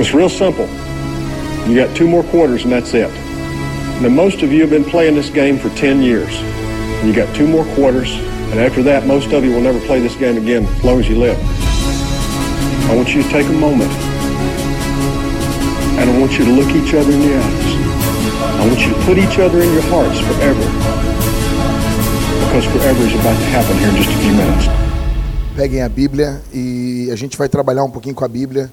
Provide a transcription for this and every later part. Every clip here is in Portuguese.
It's real simple. You got two more quarters and that's it. Now, most of you have been playing this game for 10 years. You got two more quarters, and after that, most of you will never play this game again as long as you live. I want you to take a moment, and I want you to look each other in the eyes. I want you to put each other in your hearts forever, because forever is about to happen here in just a few minutes. Peguem a Bíblia e a gente vai trabalhar um pouquinho com a Bíblia.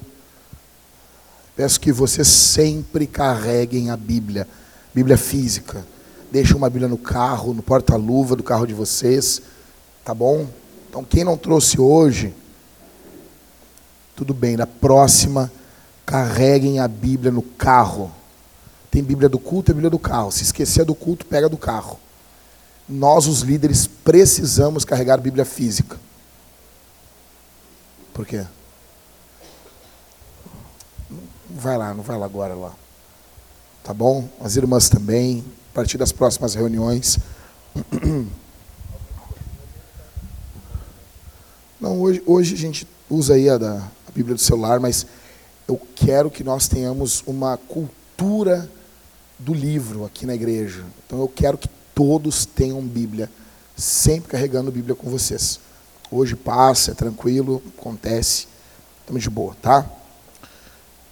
Peço que vocês sempre carreguem a Bíblia, Bíblia física. Deixem uma Bíblia no carro, no porta-luva do carro de vocês, tá bom? Então, quem não trouxe hoje, tudo bem, na próxima, carreguem a Bíblia no carro. Tem Bíblia do culto e Bíblia do carro. Se esquecer do culto, pega do carro. Nós, os líderes, precisamos carregar Bíblia física. Por quê? Vai lá, não vai lá agora lá. Tá bom? As irmãs também, a partir das próximas reuniões. Não, hoje, hoje a gente usa aí a, da, a Bíblia do celular, mas eu quero que nós tenhamos uma cultura do livro aqui na igreja. Então eu quero que todos tenham Bíblia, sempre carregando Bíblia com vocês. Hoje passa, é tranquilo, acontece, estamos de boa, tá?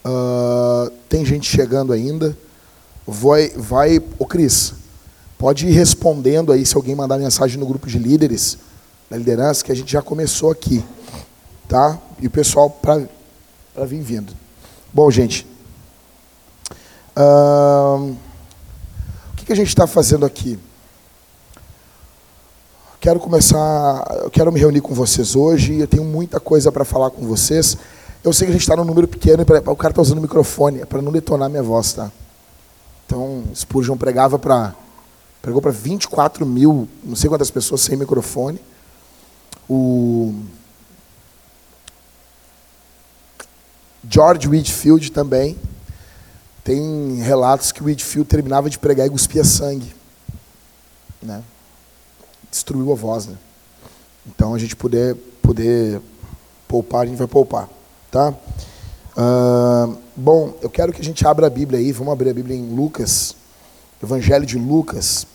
Uh, tem gente chegando ainda. Vai, vai, ô Cris, pode ir respondendo aí se alguém mandar mensagem no grupo de líderes da liderança, que a gente já começou aqui, tá? E o pessoal para vir vindo. Bom, gente, uh, o que, que a gente está fazendo aqui? Quero começar, eu quero me reunir com vocês hoje. Eu tenho muita coisa para falar com vocês. Eu sei que a gente está num número pequeno e o cara está usando o microfone, é para não detonar minha voz, tá? Então, Spurgeon pregava para pregou para 24 mil, não sei quantas pessoas sem microfone. O George Whitfield também tem relatos que o Whitfield terminava de pregar e cuspia sangue, né? Destruiu a voz, né? Então a gente poder poder poupar, a gente vai poupar, tá? Uh, bom, eu quero que a gente abra a Bíblia aí, vamos abrir a Bíblia em Lucas, Evangelho de Lucas,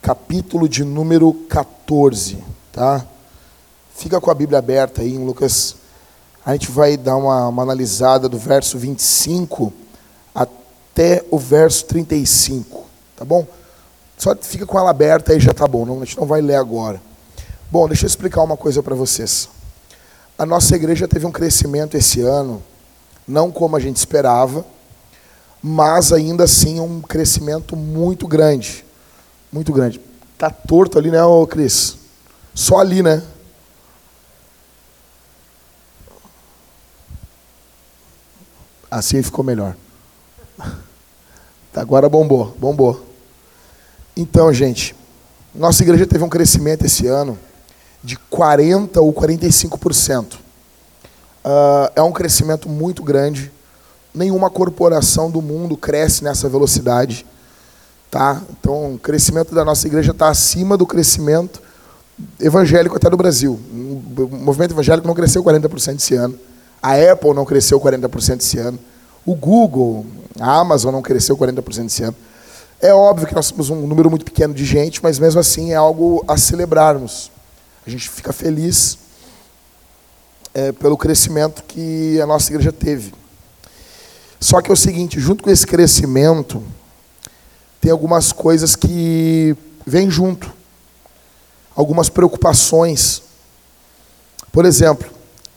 capítulo de número 14, tá? Fica com a Bíblia aberta aí em Lucas. A gente vai dar uma, uma analisada do verso 25 até o verso 35, tá bom? Só fica com ela aberta aí já tá bom, não, a gente não vai ler agora. Bom, deixa eu explicar uma coisa para vocês. A nossa igreja teve um crescimento esse ano, não como a gente esperava, mas ainda assim um crescimento muito grande. Muito grande. Tá torto ali, né, ô Cris? Só ali, né? Assim ficou melhor. Agora bombou, bombou. Então, gente, nossa igreja teve um crescimento esse ano de 40% ou 45%. Uh, é um crescimento muito grande. Nenhuma corporação do mundo cresce nessa velocidade. Tá? Então, o crescimento da nossa igreja está acima do crescimento evangélico até do Brasil. O movimento evangélico não cresceu 40% esse ano. A Apple não cresceu 40% esse ano. O Google, a Amazon não cresceu 40% esse ano. É óbvio que nós temos um número muito pequeno de gente, mas mesmo assim é algo a celebrarmos. A gente fica feliz é, pelo crescimento que a nossa igreja teve. Só que é o seguinte, junto com esse crescimento, tem algumas coisas que vêm junto. Algumas preocupações. Por exemplo,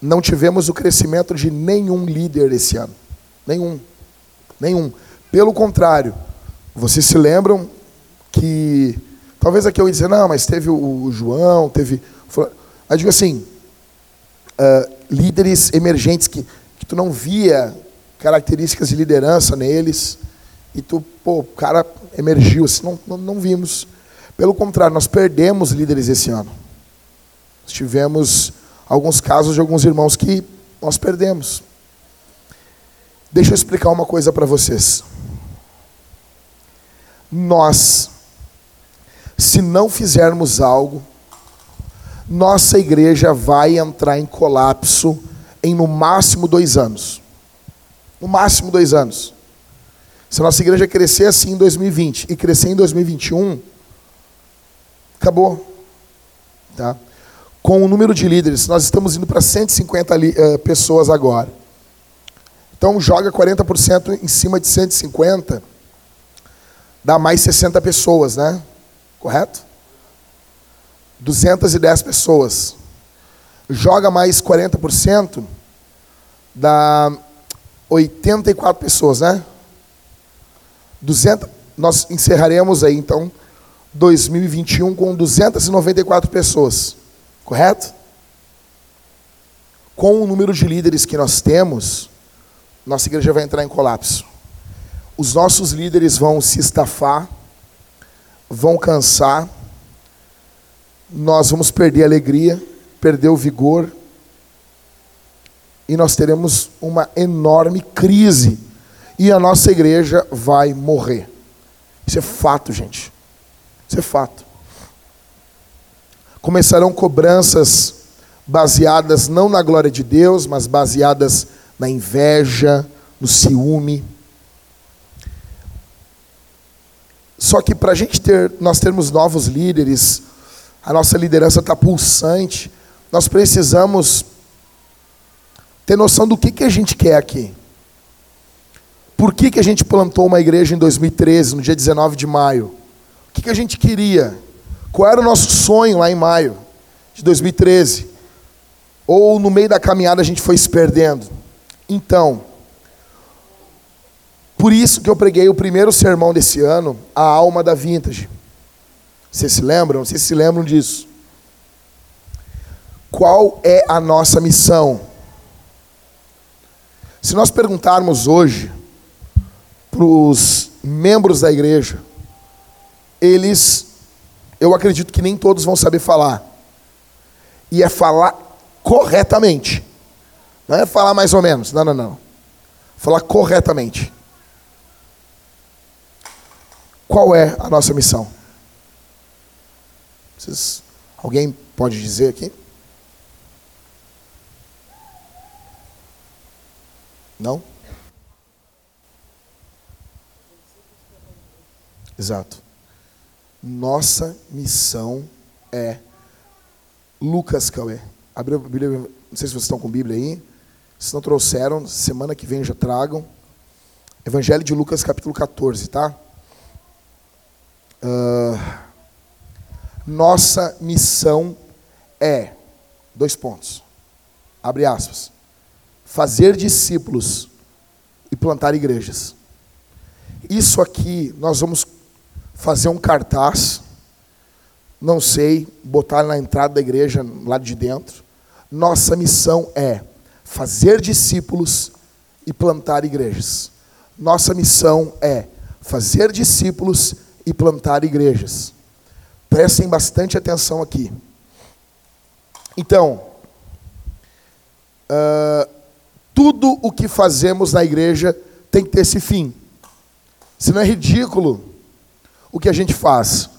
não tivemos o crescimento de nenhum líder esse ano. Nenhum. Nenhum. Pelo contrário, vocês se lembram que. Talvez aqui eu ia dizer, não, mas teve o João, teve eu digo assim, uh, líderes emergentes que, que tu não via características de liderança neles, e tu, pô, o cara emergiu, assim, não, não, não vimos. Pelo contrário, nós perdemos líderes esse ano. Nós tivemos alguns casos de alguns irmãos que nós perdemos. Deixa eu explicar uma coisa para vocês. Nós, se não fizermos algo, nossa igreja vai entrar em colapso em no máximo dois anos. No máximo dois anos. Se a nossa igreja crescer assim em 2020 e crescer em 2021, acabou. Tá? Com o número de líderes, nós estamos indo para 150 uh, pessoas agora. Então joga 40% em cima de 150, dá mais 60 pessoas, né? Correto? 210 pessoas. Joga mais 40%, dá 84 pessoas, né? 200, nós encerraremos aí então 2021 com 294 pessoas, correto? Com o número de líderes que nós temos, nossa igreja vai entrar em colapso. Os nossos líderes vão se estafar, vão cansar, nós vamos perder a alegria, perder o vigor, e nós teremos uma enorme crise e a nossa igreja vai morrer. Isso é fato, gente. Isso é fato. Começarão cobranças baseadas não na glória de Deus, mas baseadas na inveja, no ciúme. Só que para a gente ter, nós termos novos líderes, a nossa liderança está pulsante, nós precisamos ter noção do que, que a gente quer aqui. Por que, que a gente plantou uma igreja em 2013, no dia 19 de maio? O que, que a gente queria? Qual era o nosso sonho lá em maio de 2013? Ou no meio da caminhada a gente foi se perdendo? Então, por isso que eu preguei o primeiro sermão desse ano, a alma da vintage. Vocês se lembram? Vocês se lembram disso? Qual é a nossa missão? Se nós perguntarmos hoje, para os membros da igreja, eles, eu acredito que nem todos vão saber falar. E é falar corretamente. Não é falar mais ou menos, não, não, não. Falar corretamente. Qual é a nossa missão? Vocês, alguém pode dizer aqui? Não? Exato. Nossa missão é Lucas Cauê. Abriu a Bíblia, não sei se vocês estão com Bíblia aí. Se não trouxeram, semana que vem já tragam. Evangelho de Lucas, capítulo 14, tá? Uh, nossa missão é, dois pontos, abre aspas, fazer discípulos e plantar igrejas. Isso aqui nós vamos fazer um cartaz, não sei, botar na entrada da igreja, lá de dentro. Nossa missão é fazer discípulos e plantar igrejas. Nossa missão é fazer discípulos e plantar igrejas. Prestem bastante atenção aqui. Então, uh, tudo o que fazemos na igreja tem que ter esse fim. Se não é ridículo o que a gente faz.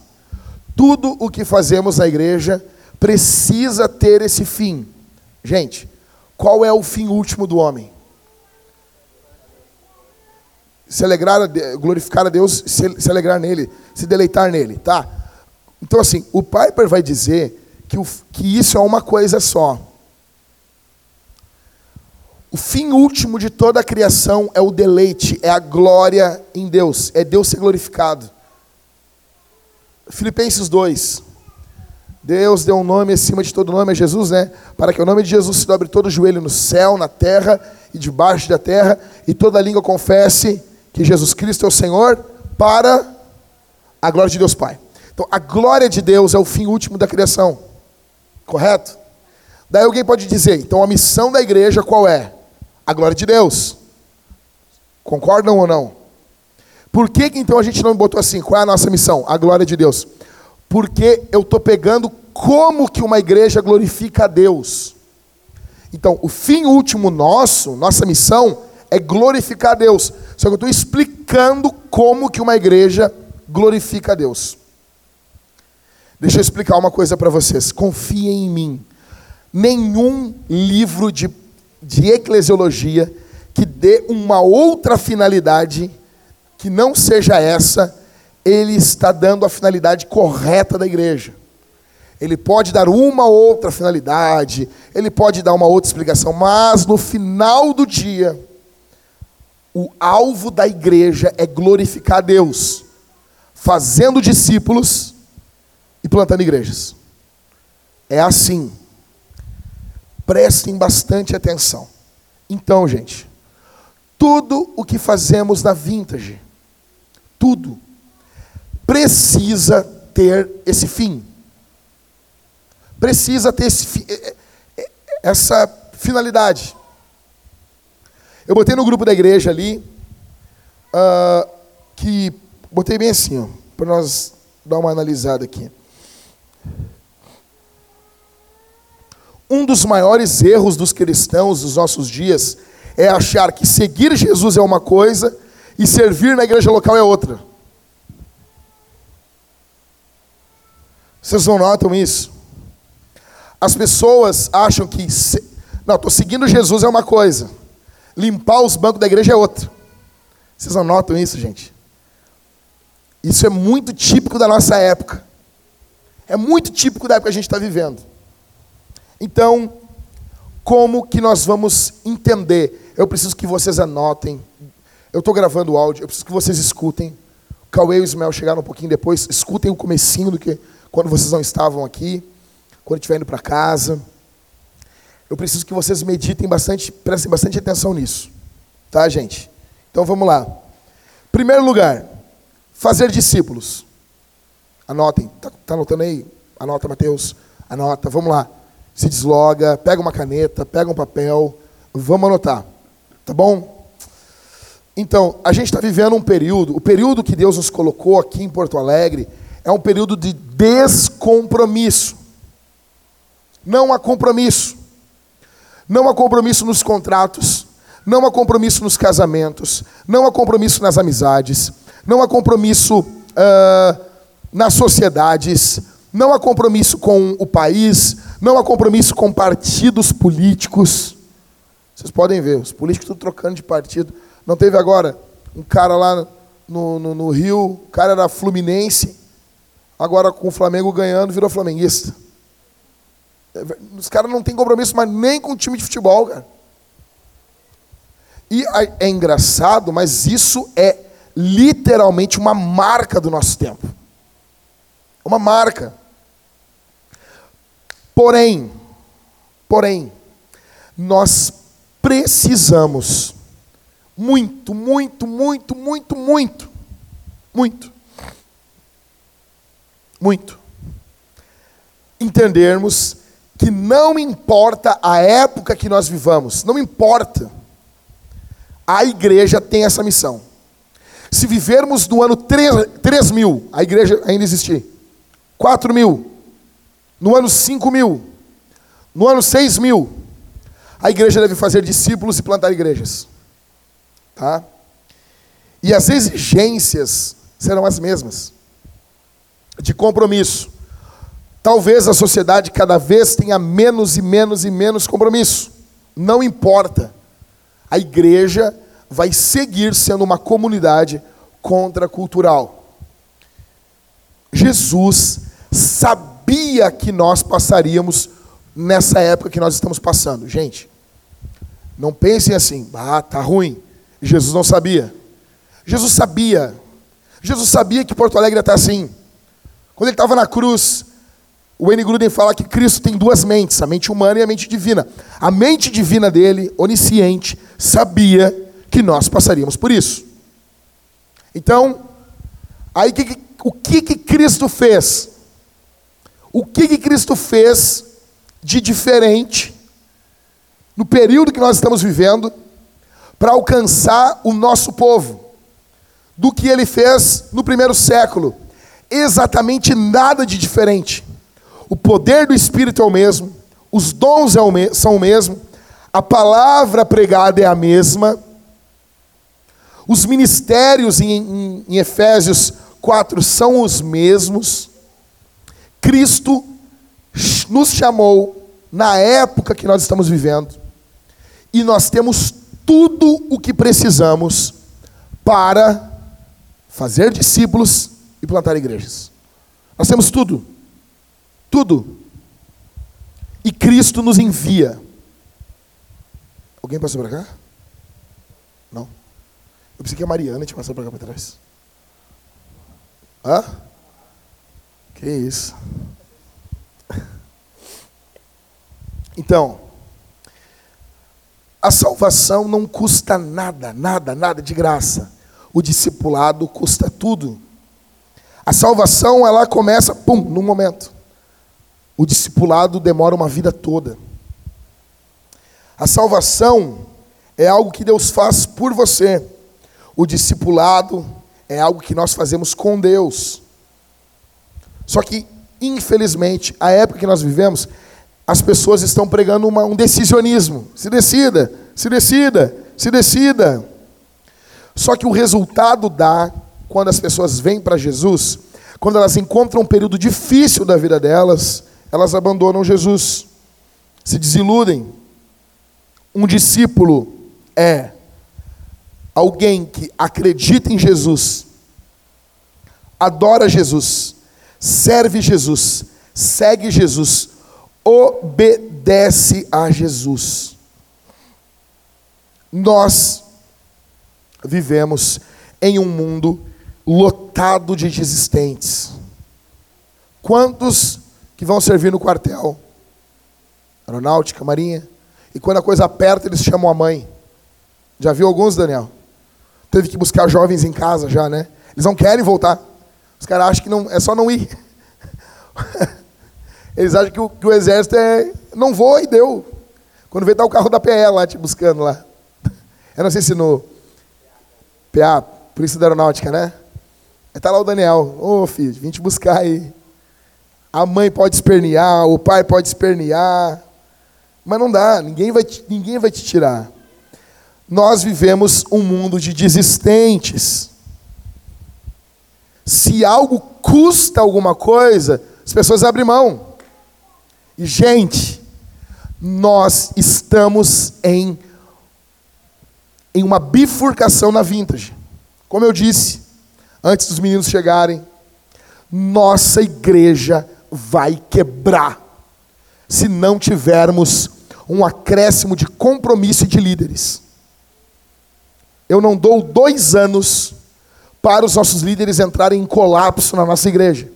Tudo o que fazemos na igreja precisa ter esse fim. Gente, qual é o fim último do homem? Se alegrar, glorificar a Deus, se alegrar nele, se deleitar nele, tá? Então assim, o Piper vai dizer que, o, que isso é uma coisa só. O fim último de toda a criação é o deleite, é a glória em Deus, é Deus ser glorificado. Filipenses 2. Deus deu um nome acima de todo nome a Jesus, né? Para que o nome de Jesus se dobre todo o joelho no céu, na terra e debaixo da terra, e toda língua confesse que Jesus Cristo é o Senhor, para a glória de Deus Pai. Então, a glória de Deus é o fim último da criação. Correto? Daí alguém pode dizer, então a missão da igreja qual é? A glória de Deus. Concordam ou não? Por que, então a gente não botou assim? Qual é a nossa missão? A glória de Deus. Porque eu estou pegando como que uma igreja glorifica a Deus. Então, o fim último nosso, nossa missão, é glorificar a Deus. Só que eu estou explicando como que uma igreja glorifica a Deus. Deixa eu explicar uma coisa para vocês. Confiem em mim. Nenhum livro de, de eclesiologia que dê uma outra finalidade que não seja essa, ele está dando a finalidade correta da igreja. Ele pode dar uma outra finalidade, ele pode dar uma outra explicação, mas no final do dia, o alvo da igreja é glorificar Deus, fazendo discípulos e plantando igrejas. É assim. Prestem bastante atenção. Então, gente, tudo o que fazemos na Vintage, tudo, precisa ter esse fim. Precisa ter esse, é, é, essa finalidade. Eu botei no grupo da igreja ali, uh, que botei bem assim, para nós dar uma analisada aqui. Um dos maiores erros dos cristãos dos nossos dias é achar que seguir Jesus é uma coisa e servir na igreja local é outra. Vocês não notam isso? As pessoas acham que. Se... Não, estou seguindo Jesus é uma coisa, limpar os bancos da igreja é outra. Vocês não notam isso, gente? Isso é muito típico da nossa época. É muito típico da época que a gente está vivendo. Então, como que nós vamos entender? Eu preciso que vocês anotem. Eu estou gravando o áudio, eu preciso que vocês escutem. O Cauê e o Ismael chegaram um pouquinho depois. Escutem o comecinho do que quando vocês não estavam aqui, quando estiver indo para casa. Eu preciso que vocês meditem bastante, prestem bastante atenção nisso. Tá, gente? Então vamos lá. Primeiro lugar, fazer discípulos. Anotem. Tá, tá anotando aí? Anota, Mateus. Anota. Vamos lá se desloga, pega uma caneta, pega um papel, vamos anotar, tá bom? Então, a gente está vivendo um período, o período que Deus nos colocou aqui em Porto Alegre é um período de descompromisso. Não há compromisso. Não há compromisso nos contratos, não há compromisso nos casamentos, não há compromisso nas amizades, não há compromisso uh, nas sociedades, não há compromisso com o país, não há compromisso com partidos políticos. Vocês podem ver, os políticos estão trocando de partido. Não teve agora um cara lá no, no, no Rio, o cara era fluminense, agora com o Flamengo ganhando, virou flamenguista. Os caras não têm compromisso mas nem com o time de futebol, cara. E é engraçado, mas isso é literalmente uma marca do nosso tempo. Uma marca. Porém, porém, nós precisamos muito, muito, muito, muito, muito, muito, muito, entendermos que não importa a época que nós vivamos, não importa, a igreja tem essa missão. Se vivermos no ano 3, 3 mil, a igreja ainda existir, 4 mil, no ano 5 mil, no ano 6 mil, a igreja deve fazer discípulos e plantar igrejas. Tá? E as exigências serão as mesmas de compromisso. Talvez a sociedade cada vez tenha menos e menos e menos compromisso. Não importa. A igreja vai seguir sendo uma comunidade contracultural. Jesus sabia que nós passaríamos nessa época que nós estamos passando. Gente, não pensem assim, ah, tá ruim. Jesus não sabia. Jesus sabia. Jesus sabia que Porto Alegre está assim. Quando ele estava na cruz, o Wayne Gruden fala que Cristo tem duas mentes, a mente humana e a mente divina. A mente divina dele, onisciente, sabia que nós passaríamos por isso. Então, aí o que, que Cristo fez? O que, que Cristo fez de diferente no período que nós estamos vivendo para alcançar o nosso povo do que ele fez no primeiro século? Exatamente nada de diferente. O poder do Espírito é o mesmo, os dons é são o mesmo, a palavra pregada é a mesma, os ministérios em, em, em Efésios 4 são os mesmos. Cristo nos chamou na época que nós estamos vivendo, e nós temos tudo o que precisamos para fazer discípulos e plantar igrejas. Nós temos tudo. Tudo. E Cristo nos envia. Alguém passou para cá? Não. Eu pensei que a Mariana tinha passado para cá para trás. Hã? Que isso? Então, a salvação não custa nada, nada, nada de graça. O discipulado custa tudo. A salvação, ela começa, pum, num momento. O discipulado demora uma vida toda. A salvação é algo que Deus faz por você. O discipulado é algo que nós fazemos com Deus. Só que, infelizmente, a época que nós vivemos, as pessoas estão pregando uma, um decisionismo. Se decida, se decida, se decida. Só que o resultado dá, quando as pessoas vêm para Jesus, quando elas encontram um período difícil da vida delas, elas abandonam Jesus, se desiludem. Um discípulo é alguém que acredita em Jesus, adora Jesus, serve Jesus, segue Jesus, obedece a Jesus. Nós vivemos em um mundo lotado de desistentes. Quantos que vão servir no quartel, aeronáutica, marinha, e quando a coisa aperta, eles chamam a mãe. Já viu alguns, Daniel? Teve que buscar jovens em casa já, né? Eles não querem voltar. Os caras acham que não, é só não ir. Eles acham que o, que o exército é. Não voa e deu. Quando vê, tá o carro da PE lá te buscando lá. Eu não sei se no. PA, Polícia da Aeronáutica, né? Aí tá lá o Daniel. Ô oh, filho, vim te buscar aí. A mãe pode espernear, o pai pode espernear, mas não dá, ninguém vai te, ninguém vai te tirar. Nós vivemos um mundo de desistentes. Se algo custa alguma coisa, as pessoas abrem mão. E, gente, nós estamos em, em uma bifurcação na vintage. Como eu disse, antes dos meninos chegarem, nossa igreja vai quebrar se não tivermos um acréscimo de compromisso de líderes. Eu não dou dois anos para os nossos líderes entrarem em colapso na nossa igreja.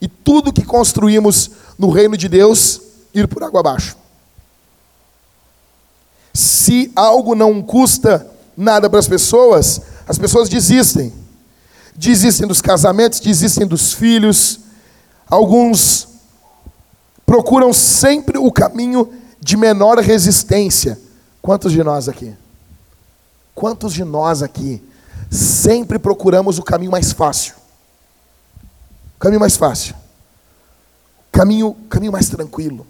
E tudo que construímos no reino de Deus ir por água abaixo. Se algo não custa nada para as pessoas, as pessoas desistem desistem dos casamentos, desistem dos filhos. Alguns procuram sempre o caminho de menor resistência. Quantos de nós aqui? Quantos de nós aqui sempre procuramos o caminho mais fácil? O caminho mais fácil. Caminho, caminho mais tranquilo.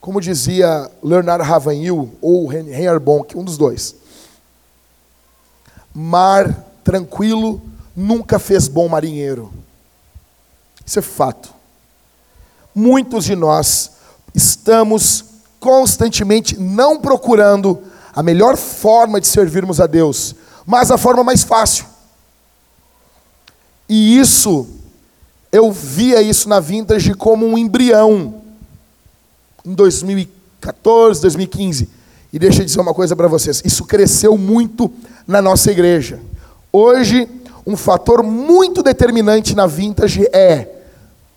Como dizia Leonard Ravanhil ou Henry Arbonk, um dos dois. Mar tranquilo nunca fez bom marinheiro. Isso é fato. Muitos de nós estamos constantemente não procurando a melhor forma de servirmos a Deus, mas a forma mais fácil. E isso, eu via isso na vintage como um embrião. Em 2014, 2015. E deixa eu dizer uma coisa para vocês: isso cresceu muito na nossa igreja. Hoje, um fator muito determinante na vintage é: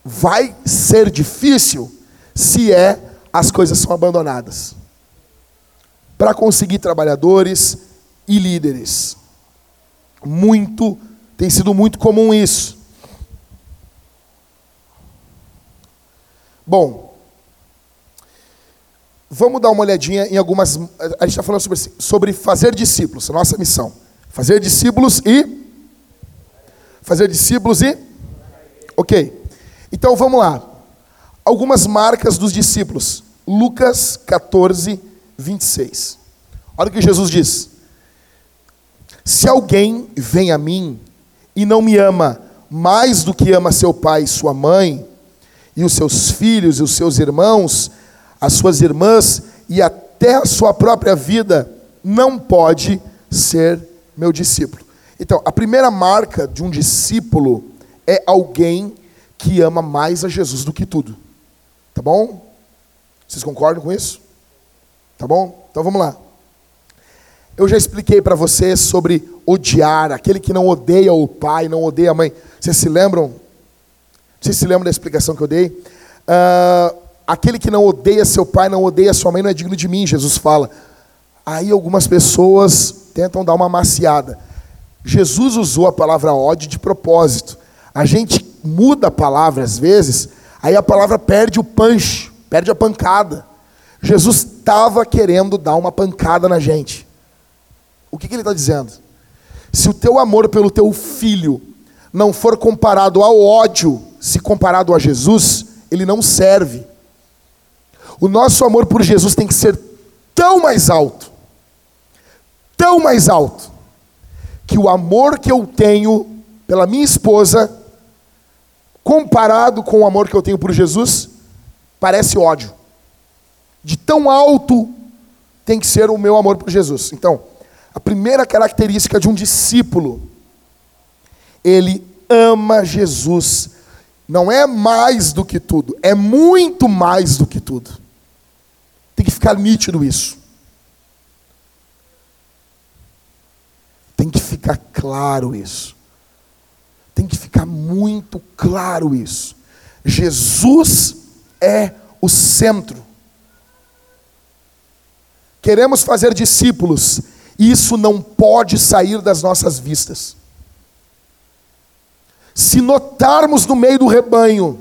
vai ser difícil se é as coisas são abandonadas. Para conseguir trabalhadores e líderes. Muito, tem sido muito comum isso. Bom, vamos dar uma olhadinha em algumas. A gente está falando sobre, sobre fazer discípulos, a nossa missão. Fazer discípulos e. Fazer discípulos e. Ok. Então vamos lá. Algumas marcas dos discípulos. Lucas 14, 26. Olha o que Jesus diz. Se alguém vem a mim e não me ama mais do que ama seu pai e sua mãe, e os seus filhos e os seus irmãos, as suas irmãs e até a sua própria vida, não pode ser meu discípulo. Então, a primeira marca de um discípulo é alguém que ama mais a Jesus do que tudo. Tá bom? Vocês concordam com isso? Tá bom? Então vamos lá. Eu já expliquei para vocês sobre odiar, aquele que não odeia o pai, não odeia a mãe. Vocês se lembram? Vocês se lembram da explicação que eu dei? Uh, aquele que não odeia seu pai, não odeia sua mãe, não é digno de mim, Jesus fala. Aí algumas pessoas tentam dar uma maciada. Jesus usou a palavra ódio de propósito. A gente muda a palavra às vezes, aí a palavra perde o punch, perde a pancada. Jesus estava querendo dar uma pancada na gente. O que, que ele está dizendo? Se o teu amor pelo teu filho não for comparado ao ódio, se comparado a Jesus, ele não serve. O nosso amor por Jesus tem que ser tão mais alto, tão mais alto, que o amor que eu tenho pela minha esposa, comparado com o amor que eu tenho por Jesus, parece ódio. De tão alto tem que ser o meu amor por Jesus. Então, a primeira característica de um discípulo, ele ama Jesus. Não é mais do que tudo, é muito mais do que tudo. Tem que ficar nítido isso. Tem que ficar claro isso. Tem que ficar muito claro isso. Jesus é o centro. Queremos fazer discípulos, isso não pode sair das nossas vistas. Se notarmos no meio do rebanho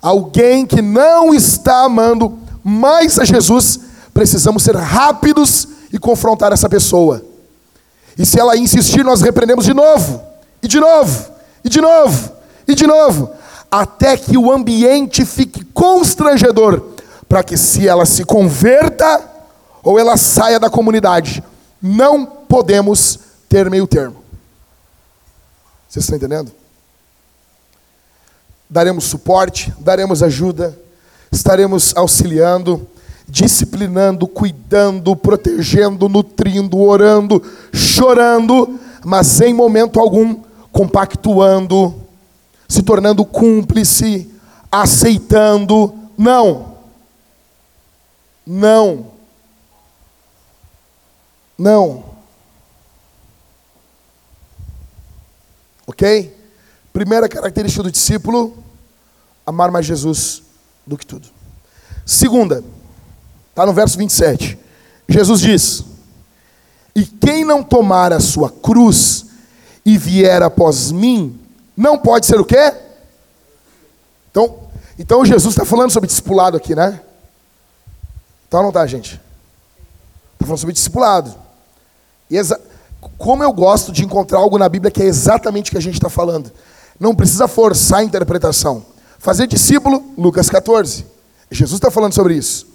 alguém que não está amando mais a Jesus, precisamos ser rápidos e confrontar essa pessoa. E se ela insistir, nós repreendemos de novo, e de novo, e de novo, e de novo, até que o ambiente fique constrangedor, para que se ela se converta ou ela saia da comunidade. Não podemos ter meio termo. Vocês estão entendendo? Daremos suporte, daremos ajuda, estaremos auxiliando, disciplinando, cuidando, protegendo, nutrindo, orando, chorando, mas em momento algum compactuando, se tornando cúmplice, aceitando. Não. Não. Não. Ok? Primeira característica do discípulo: amar mais Jesus do que tudo. Segunda, está no verso 27. Jesus diz: E quem não tomar a sua cruz e vier após mim, não pode ser o quê? Então, então Jesus está falando sobre discipulado aqui, né? Então não tá, gente? Está falando sobre discipulado. E como eu gosto de encontrar algo na Bíblia que é exatamente o que a gente está falando. Não precisa forçar a interpretação. Fazer discípulo, Lucas 14. Jesus está falando sobre isso.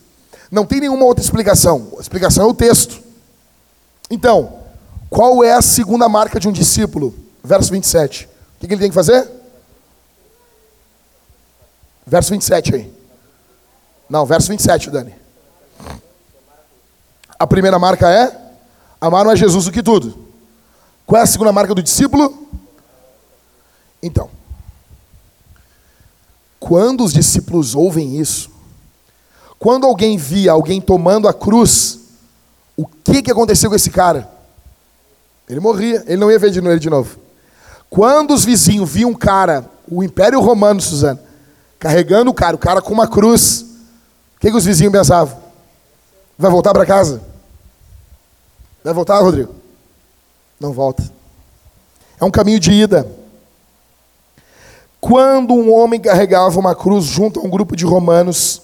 Não tem nenhuma outra explicação. A explicação é o texto. Então, qual é a segunda marca de um discípulo? Verso 27. O que, ele tem que fazer? Verso 27 aí. Não, verso 27, Dani. A primeira marca é amar a Jesus do que tudo. Qual é a segunda marca do discípulo? Então, quando os discípulos ouvem isso, quando alguém via alguém tomando a cruz, o que, que aconteceu com esse cara? Ele morria, ele não ia ver de novo, de novo. Quando os vizinhos viam um cara, o Império Romano, Suzana, carregando o cara, o cara com uma cruz, o que, que os vizinhos pensavam? Vai voltar para casa? Vai voltar, Rodrigo? Não volta. É um caminho de ida. Quando um homem carregava uma cruz junto a um grupo de romanos,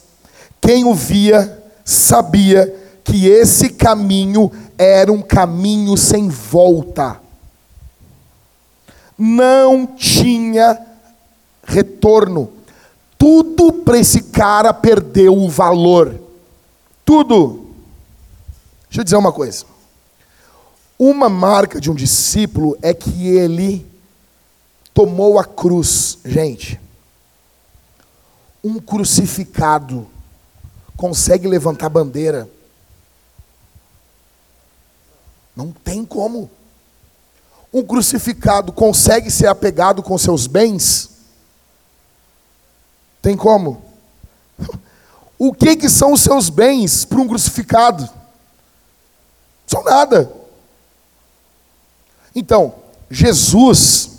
quem o via sabia que esse caminho era um caminho sem volta. Não tinha retorno. Tudo para esse cara perdeu o valor. Tudo. Deixa eu dizer uma coisa. Uma marca de um discípulo é que ele tomou a cruz. Gente, um crucificado consegue levantar bandeira. Não tem como. Um crucificado consegue ser apegado com seus bens? Tem como? O que, que são os seus bens para um crucificado? São nada. Então, Jesus,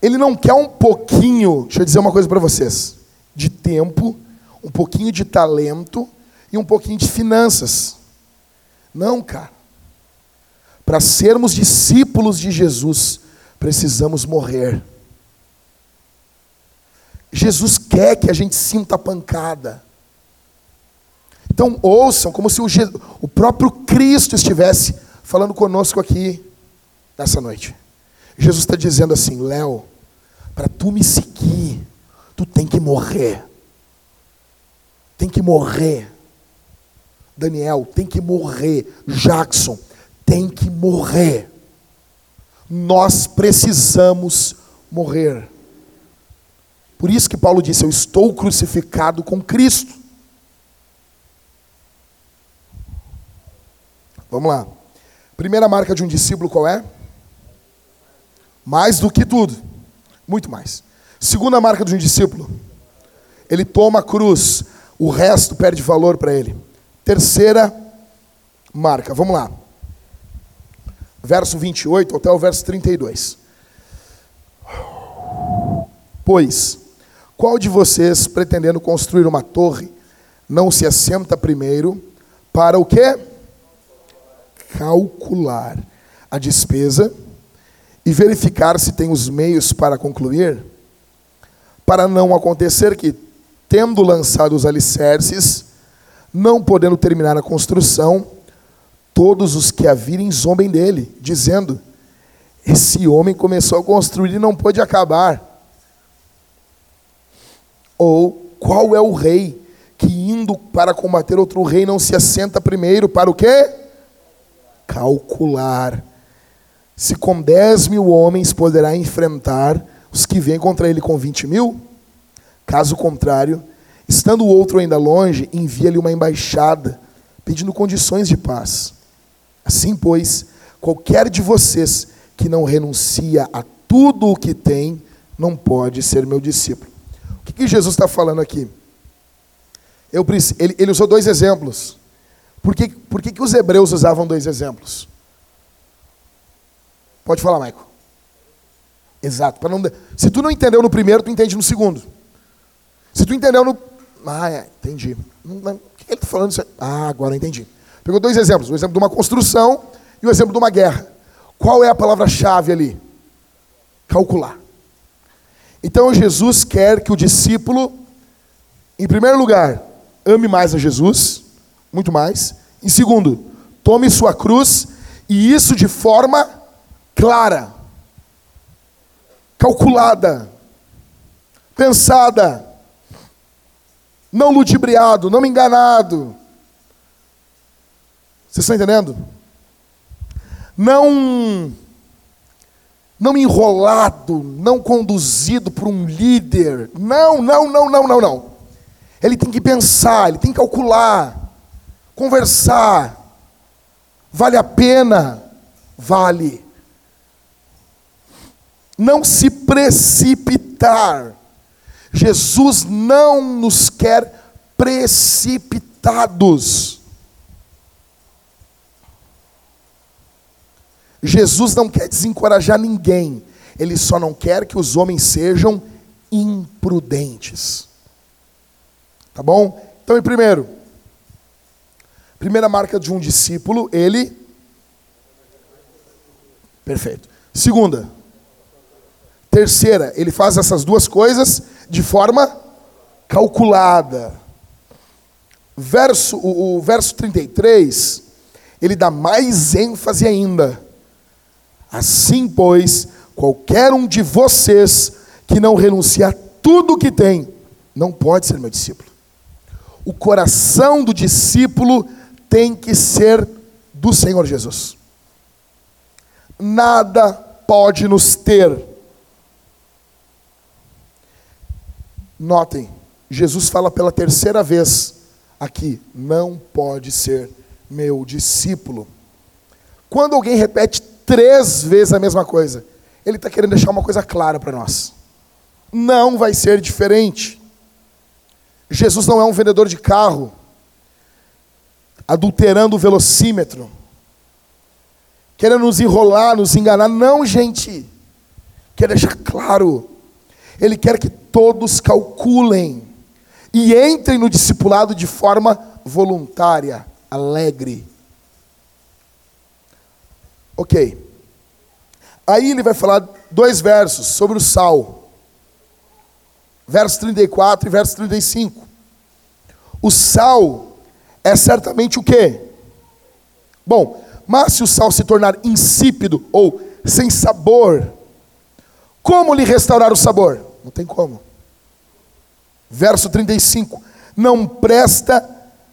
ele não quer um pouquinho, deixa eu dizer uma coisa para vocês, de tempo, um pouquinho de talento e um pouquinho de finanças. Não, cara. Para sermos discípulos de Jesus, precisamos morrer. Jesus quer que a gente sinta a pancada. Então ouçam como se o, o próprio Cristo estivesse falando conosco aqui nessa noite. Jesus está dizendo assim, Léo, para tu me seguir, tu tem que morrer. Tem que morrer. Daniel, tem que morrer. Jackson, tem que morrer. Nós precisamos morrer. Por isso que Paulo disse: Eu estou crucificado com Cristo. Vamos lá. Primeira marca de um discípulo qual é? Mais do que tudo. Muito mais. Segunda marca de um discípulo. Ele toma a cruz. O resto perde valor para ele. Terceira marca. Vamos lá. Verso 28 até o verso 32. Pois qual de vocês, pretendendo construir uma torre, não se assenta primeiro para o quê? Calcular a despesa e verificar se tem os meios para concluir? Para não acontecer que, tendo lançado os alicerces, não podendo terminar a construção, todos os que a virem zombem dele, dizendo: Esse homem começou a construir e não pôde acabar. Ou qual é o rei que indo para combater outro rei não se assenta primeiro para o quê? Calcular. Se com 10 mil homens poderá enfrentar os que vêm contra ele com 20 mil? Caso contrário, estando o outro ainda longe, envia-lhe uma embaixada, pedindo condições de paz. Assim, pois, qualquer de vocês que não renuncia a tudo o que tem, não pode ser meu discípulo que, que Jesus está falando aqui? Eu, ele, ele, usou dois exemplos. Por, que, por que, que os hebreus usavam dois exemplos? Pode falar, Maico. Exato. Não, se tu não entendeu no primeiro, tu entende no segundo. Se tu entendeu no. Ah, é, entendi. O que ele está falando? Ah, agora entendi. Pegou dois exemplos: o exemplo de uma construção e o exemplo de uma guerra. Qual é a palavra-chave ali? Calcular. Então Jesus quer que o discípulo, em primeiro lugar, ame mais a Jesus, muito mais. Em segundo, tome sua cruz e isso de forma clara, calculada, pensada, não ludibriado, não enganado. Vocês estão entendendo? Não não enrolado, não conduzido por um líder. Não, não, não, não, não, não. Ele tem que pensar, ele tem que calcular, conversar. Vale a pena? Vale. Não se precipitar. Jesus não nos quer precipitados. Jesus não quer desencorajar ninguém, ele só não quer que os homens sejam imprudentes. Tá bom? Então, em primeiro, primeira marca de um discípulo, ele. Perfeito. Segunda, terceira, ele faz essas duas coisas de forma calculada. Verso, o, o verso 33, ele dá mais ênfase ainda. Assim, pois, qualquer um de vocês que não renuncia a tudo o que tem, não pode ser meu discípulo. O coração do discípulo tem que ser do Senhor Jesus. Nada pode nos ter. Notem, Jesus fala pela terceira vez aqui: não pode ser meu discípulo. Quando alguém repete três vezes a mesma coisa, ele está querendo deixar uma coisa clara para nós. Não vai ser diferente. Jesus não é um vendedor de carro, adulterando o velocímetro, querendo nos enrolar, nos enganar. Não, gente. Quer deixar claro. Ele quer que todos calculem e entrem no discipulado de forma voluntária, alegre. Ok. Aí ele vai falar dois versos sobre o sal. Verso 34 e verso 35. O sal é certamente o quê? Bom, mas se o sal se tornar insípido ou sem sabor, como lhe restaurar o sabor? Não tem como. Verso 35: Não presta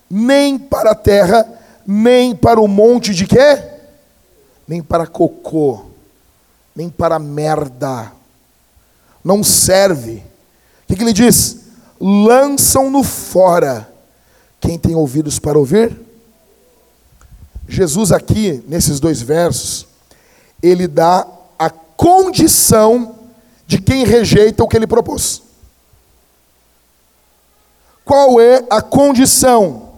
nem para a terra, nem para o monte de quê? Nem para cocô, nem para merda. Não serve. O que, que ele diz? Lançam-no fora. Quem tem ouvidos para ouvir? Jesus, aqui, nesses dois versos, ele dá a condição de quem rejeita o que ele propôs. Qual é a condição?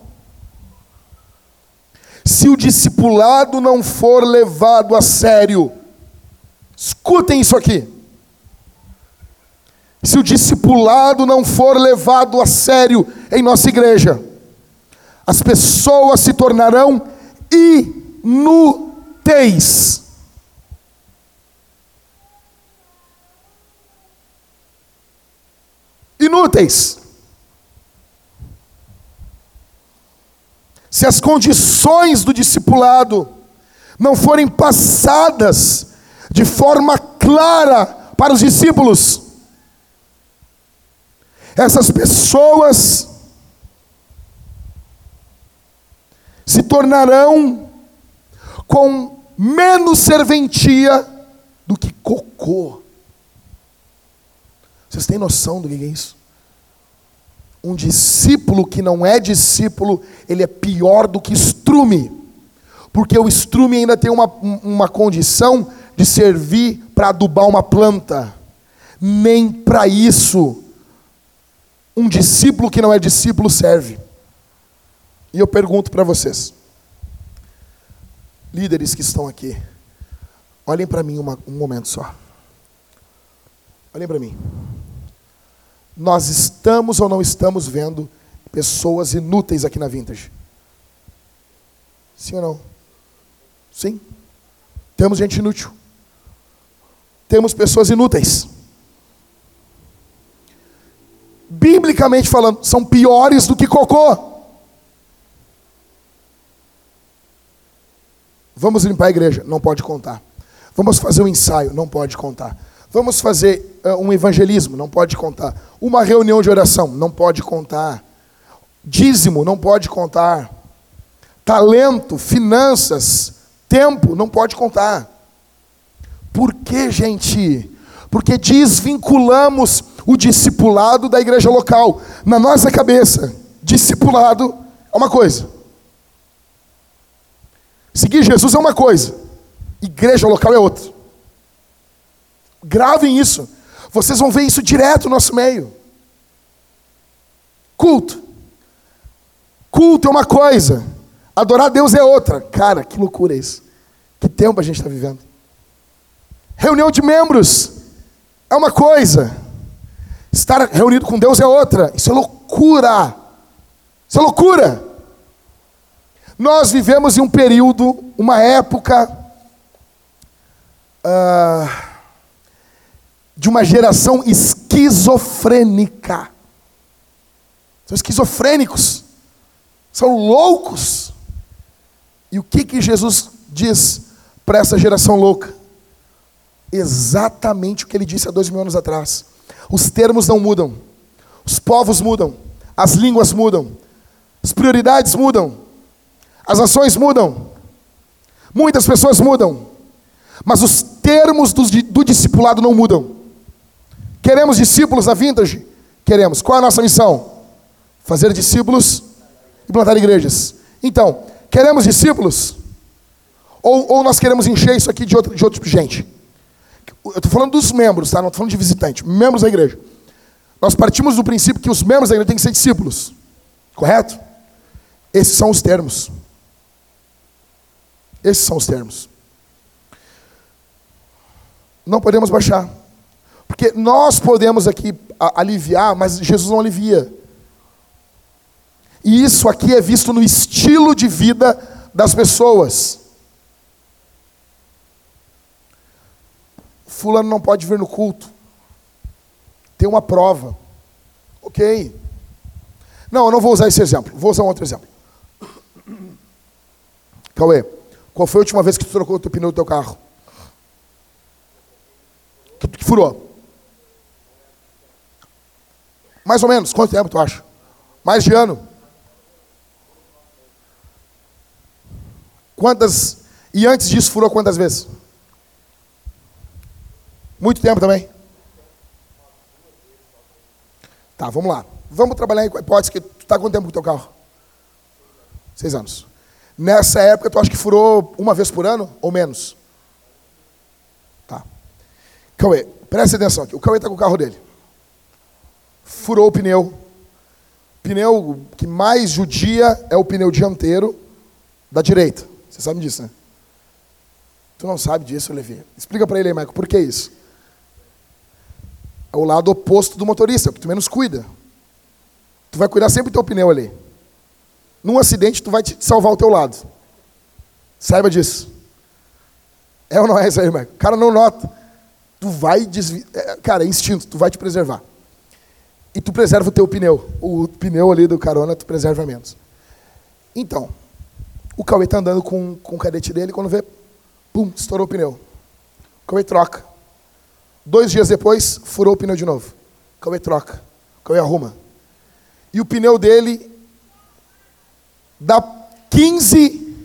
Se o discipulado não for levado a sério, escutem isso aqui. Se o discipulado não for levado a sério em nossa igreja, as pessoas se tornarão inúteis. Inúteis. Se as condições do discipulado não forem passadas de forma clara para os discípulos, essas pessoas se tornarão com menos serventia do que cocô. Vocês têm noção do que é isso? Um discípulo que não é discípulo, ele é pior do que estrume. Porque o estrume ainda tem uma, uma condição de servir para adubar uma planta. Nem para isso um discípulo que não é discípulo serve. E eu pergunto para vocês, líderes que estão aqui, olhem para mim uma, um momento só. Olhem para mim. Nós estamos ou não estamos vendo pessoas inúteis aqui na Vintage? Sim ou não? Sim. Temos gente inútil. Temos pessoas inúteis. Biblicamente falando, são piores do que cocô. Vamos limpar a igreja? Não pode contar. Vamos fazer um ensaio? Não pode contar. Vamos fazer uh, um evangelismo? Não pode contar. Uma reunião de oração? Não pode contar. Dízimo? Não pode contar. Talento, finanças, tempo? Não pode contar. Por que, gente? Porque desvinculamos o discipulado da igreja local. Na nossa cabeça, discipulado é uma coisa. Seguir Jesus é uma coisa, igreja local é outra. Gravem isso. Vocês vão ver isso direto no nosso meio. Culto. Culto é uma coisa, adorar Deus é outra. Cara, que loucura isso. Que tempo a gente está vivendo. Reunião de membros é uma coisa, estar reunido com Deus é outra. Isso é loucura. Isso é loucura. Nós vivemos em um período, uma época uh, de uma geração esquizofrênica. São esquizofrênicos, são loucos. E o que que Jesus diz para essa geração louca? Exatamente o que ele disse há dois mil anos atrás. Os termos não mudam, os povos mudam, as línguas mudam, as prioridades mudam, as ações mudam, muitas pessoas mudam, mas os termos do, do discipulado não mudam. Queremos discípulos da vintage? Queremos. Qual é a nossa missão? Fazer discípulos e plantar igrejas. Então, queremos discípulos? Ou, ou nós queremos encher isso aqui de outro, de outro tipo de gente? Eu estou falando dos membros, tá? Não estou falando de visitante, membros da igreja. Nós partimos do princípio que os membros da igreja têm que ser discípulos. Correto? Esses são os termos. Esses são os termos. Não podemos baixar. Porque nós podemos aqui aliviar, mas Jesus não alivia. E isso aqui é visto no estilo de vida das pessoas. Fulano não pode vir no culto. Tem uma prova. Ok. Não, eu não vou usar esse exemplo. Vou usar um outro exemplo. Cauê, qual foi a última vez que tu trocou o teu pneu do teu carro? Que, furou? Mais ou menos. Quanto tempo tu acha? Mais de ano? Quantas. E antes disso, furou quantas vezes? Muito tempo também? Tá, vamos lá. Vamos trabalhar a hipótese que tu está quanto tempo com o teu carro? Seis anos. Nessa época, tu acha que furou uma vez por ano ou menos? Tá. Cauê, presta atenção aqui. O Cauê está com o carro dele. Furou o pneu. Pneu que mais judia é o pneu dianteiro da direita. Você sabe disso, né? Tu não sabe disso, Levi. Explica para ele aí, Michael, por que isso? É o lado oposto do motorista, porque tu menos cuida. Tu vai cuidar sempre do teu pneu ali. Num acidente, tu vai te salvar o teu lado. Saiba disso. É ou não é isso aí, Michael? O cara não nota. Tu vai desviar. É, cara, é instinto, tu vai te preservar. E tu preserva o teu pneu. O pneu ali do carona, tu preserva menos. Então, o Cauê está andando com, com o cadete dele, quando vê, pum, estourou o pneu. O Cauê troca. Dois dias depois, furou o pneu de novo. O Cauê troca. O Cauê arruma. E o pneu dele dá 15,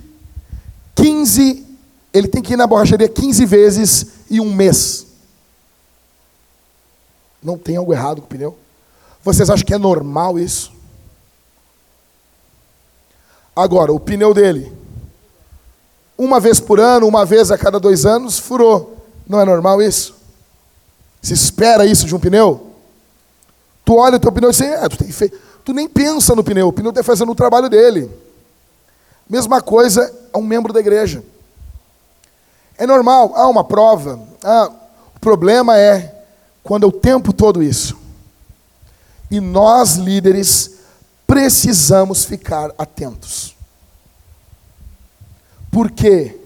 15, ele tem que ir na borracharia 15 vezes em um mês. Não tem algo errado com o pneu? Vocês acham que é normal isso? Agora, o pneu dele, uma vez por ano, uma vez a cada dois anos, furou. Não é normal isso? Se espera isso de um pneu? Tu olha o teu pneu e diz, é, tu, tem fe... tu nem pensa no pneu, o pneu está fazendo o trabalho dele. Mesma coisa a um membro da igreja. É normal, há uma prova. O problema é quando o tempo todo isso. E nós, líderes, precisamos ficar atentos. Por quê?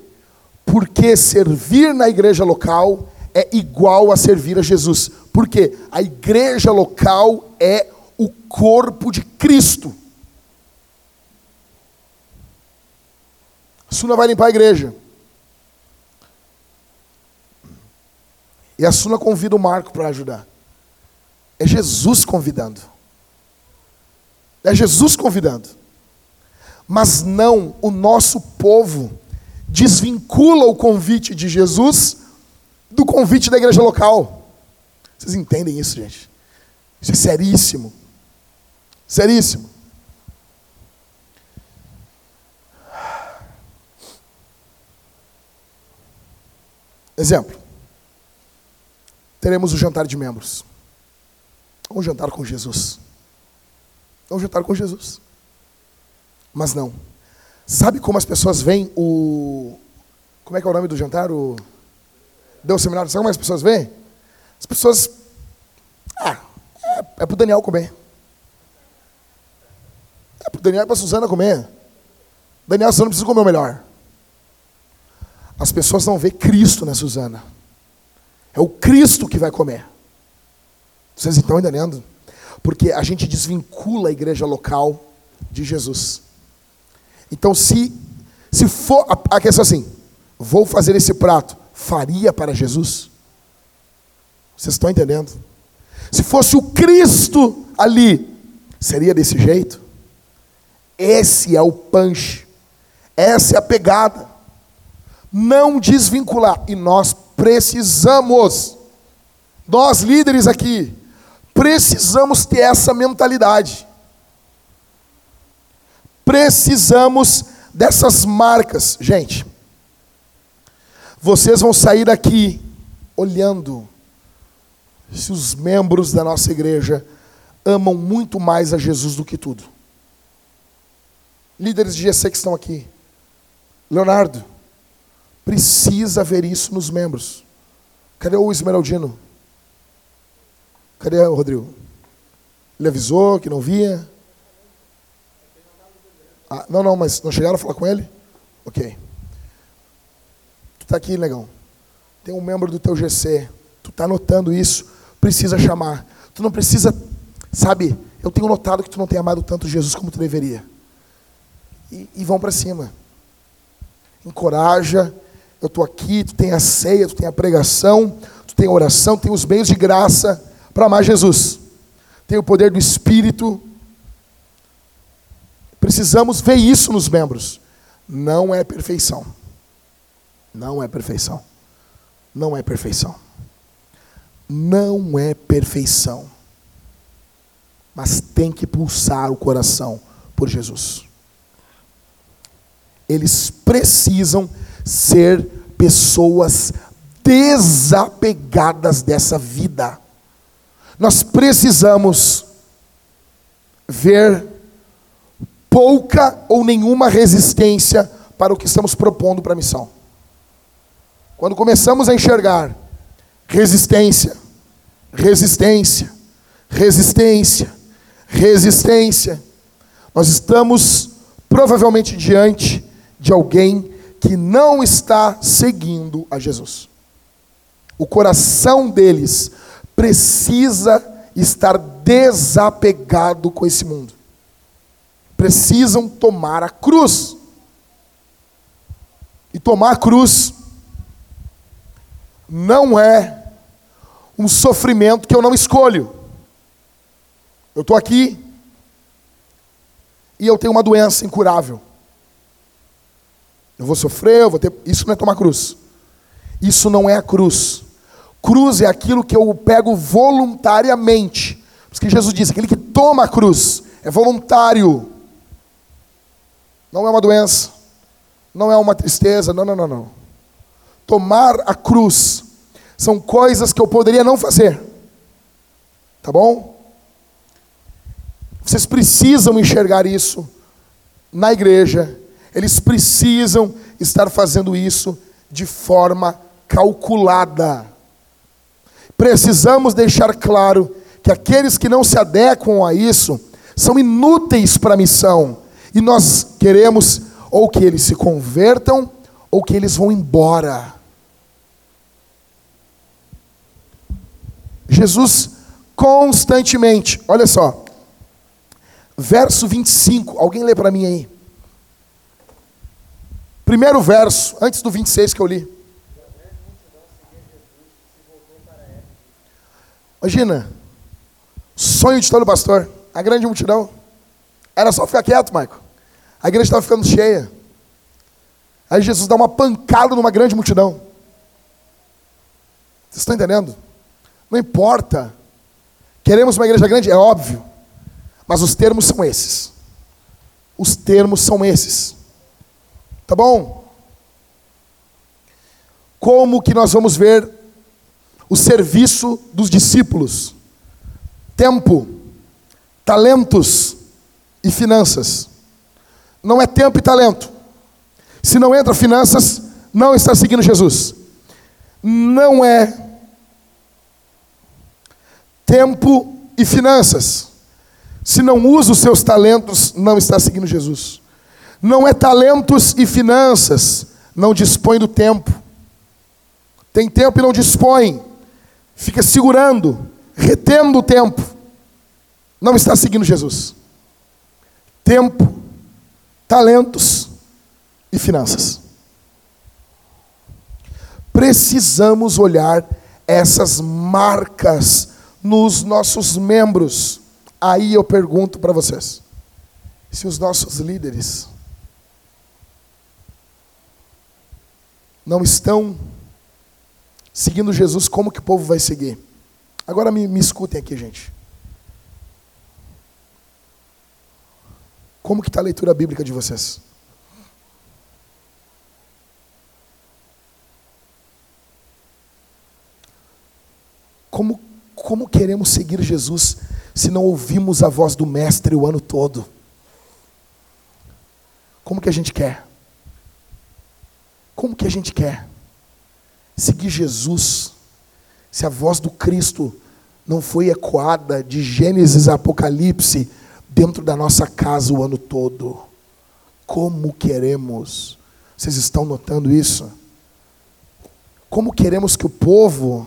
Porque servir na igreja local é igual a servir a Jesus. Porque a igreja local é corpo de Cristo. A Suna vai limpar a igreja. E a Suna convida o Marco para ajudar. É Jesus convidando. É Jesus convidando. Mas não, o nosso povo desvincula o convite de Jesus do convite da igreja local. Vocês entendem isso, gente? Isso é seríssimo. Seríssimo. Exemplo. Teremos o jantar de membros. Um jantar com Jesus. Um jantar com Jesus. Mas não. Sabe como as pessoas veem o. Como é que é o nome do jantar? O. Deu seminário. Sabe como as pessoas veem? As pessoas. Ah, é, é para o Daniel comer. É Daniel para Suzana comer. Daniel e Suzana precisam comer o melhor. As pessoas não vê Cristo na Suzana. É o Cristo que vai comer. Vocês estão entendendo? porque a gente desvincula a igreja local de Jesus. Então, se, se for a, a questão assim, vou fazer esse prato, faria para Jesus? Vocês estão entendendo? Se fosse o Cristo ali, seria desse jeito? Esse é o punch, essa é a pegada. Não desvincular, e nós precisamos, nós líderes aqui, Precisamos ter essa mentalidade. Precisamos dessas marcas. Gente, Vocês vão sair daqui olhando se os membros da nossa igreja amam muito mais a Jesus do que tudo. Líderes de GC que estão aqui. Leonardo, precisa ver isso nos membros. Cadê o Esmeraldino? Cadê o Rodrigo? Ele avisou que não via? Ah, não, não, mas não chegaram a falar com ele? Ok. Tu está aqui, negão. Tem um membro do teu GC. Tu está notando isso. Precisa chamar. Tu não precisa, sabe? Eu tenho notado que tu não tem amado tanto Jesus como tu deveria. E, e vão para cima. Encoraja. Eu estou aqui. Tu tem a ceia, tu tem a pregação, tu tem a oração, tu tem os meios de graça para amar Jesus. Tem o poder do Espírito. Precisamos ver isso nos membros. Não é perfeição. Não é perfeição. Não é perfeição. Não é perfeição. Mas tem que pulsar o coração por Jesus. Eles precisam ser pessoas desapegadas dessa vida. Nós precisamos ver pouca ou nenhuma resistência para o que estamos propondo para a missão. Quando começamos a enxergar resistência, resistência, resistência, resistência, nós estamos provavelmente diante de alguém que não está seguindo a Jesus. O coração deles precisa estar desapegado com esse mundo. Precisam tomar a cruz. E tomar a cruz não é um sofrimento que eu não escolho. Eu estou aqui e eu tenho uma doença incurável. Eu vou sofrer, eu vou ter. Isso não é tomar cruz. Isso não é a cruz. Cruz é aquilo que eu pego voluntariamente. Por isso que Jesus disse: aquele que toma a cruz é voluntário. Não é uma doença. Não é uma tristeza. Não, não, não, não. Tomar a cruz são coisas que eu poderia não fazer. Tá bom? Vocês precisam enxergar isso na igreja eles precisam estar fazendo isso de forma calculada. Precisamos deixar claro que aqueles que não se adequam a isso são inúteis para a missão. E nós queremos ou que eles se convertam ou que eles vão embora. Jesus constantemente, olha só, verso 25, alguém lê para mim aí. Primeiro verso, antes do 26 que eu li. Imagina, sonho de todo pastor, a grande multidão. Era só ficar quieto, Maico. A igreja estava ficando cheia. Aí Jesus dá uma pancada numa grande multidão. Vocês estão entendendo? Não importa. Queremos uma igreja grande? É óbvio. Mas os termos são esses. Os termos são esses. Tá bom? Como que nós vamos ver o serviço dos discípulos? Tempo, talentos e finanças. Não é tempo e talento. Se não entra finanças, não está seguindo Jesus. Não é tempo e finanças. Se não usa os seus talentos, não está seguindo Jesus. Não é talentos e finanças, não dispõe do tempo. Tem tempo e não dispõe. Fica segurando, retendo o tempo. Não está seguindo Jesus. Tempo, talentos e finanças. Precisamos olhar essas marcas nos nossos membros. Aí eu pergunto para vocês: se os nossos líderes não estão seguindo Jesus, como que o povo vai seguir? Agora me, me escutem aqui, gente. Como que está a leitura bíblica de vocês? Como, como queremos seguir Jesus se não ouvimos a voz do Mestre o ano todo? Como que a gente quer? Como que a gente quer seguir Jesus se a voz do Cristo não foi ecoada de Gênesis a Apocalipse dentro da nossa casa o ano todo? Como queremos? Vocês estão notando isso? Como queremos que o povo,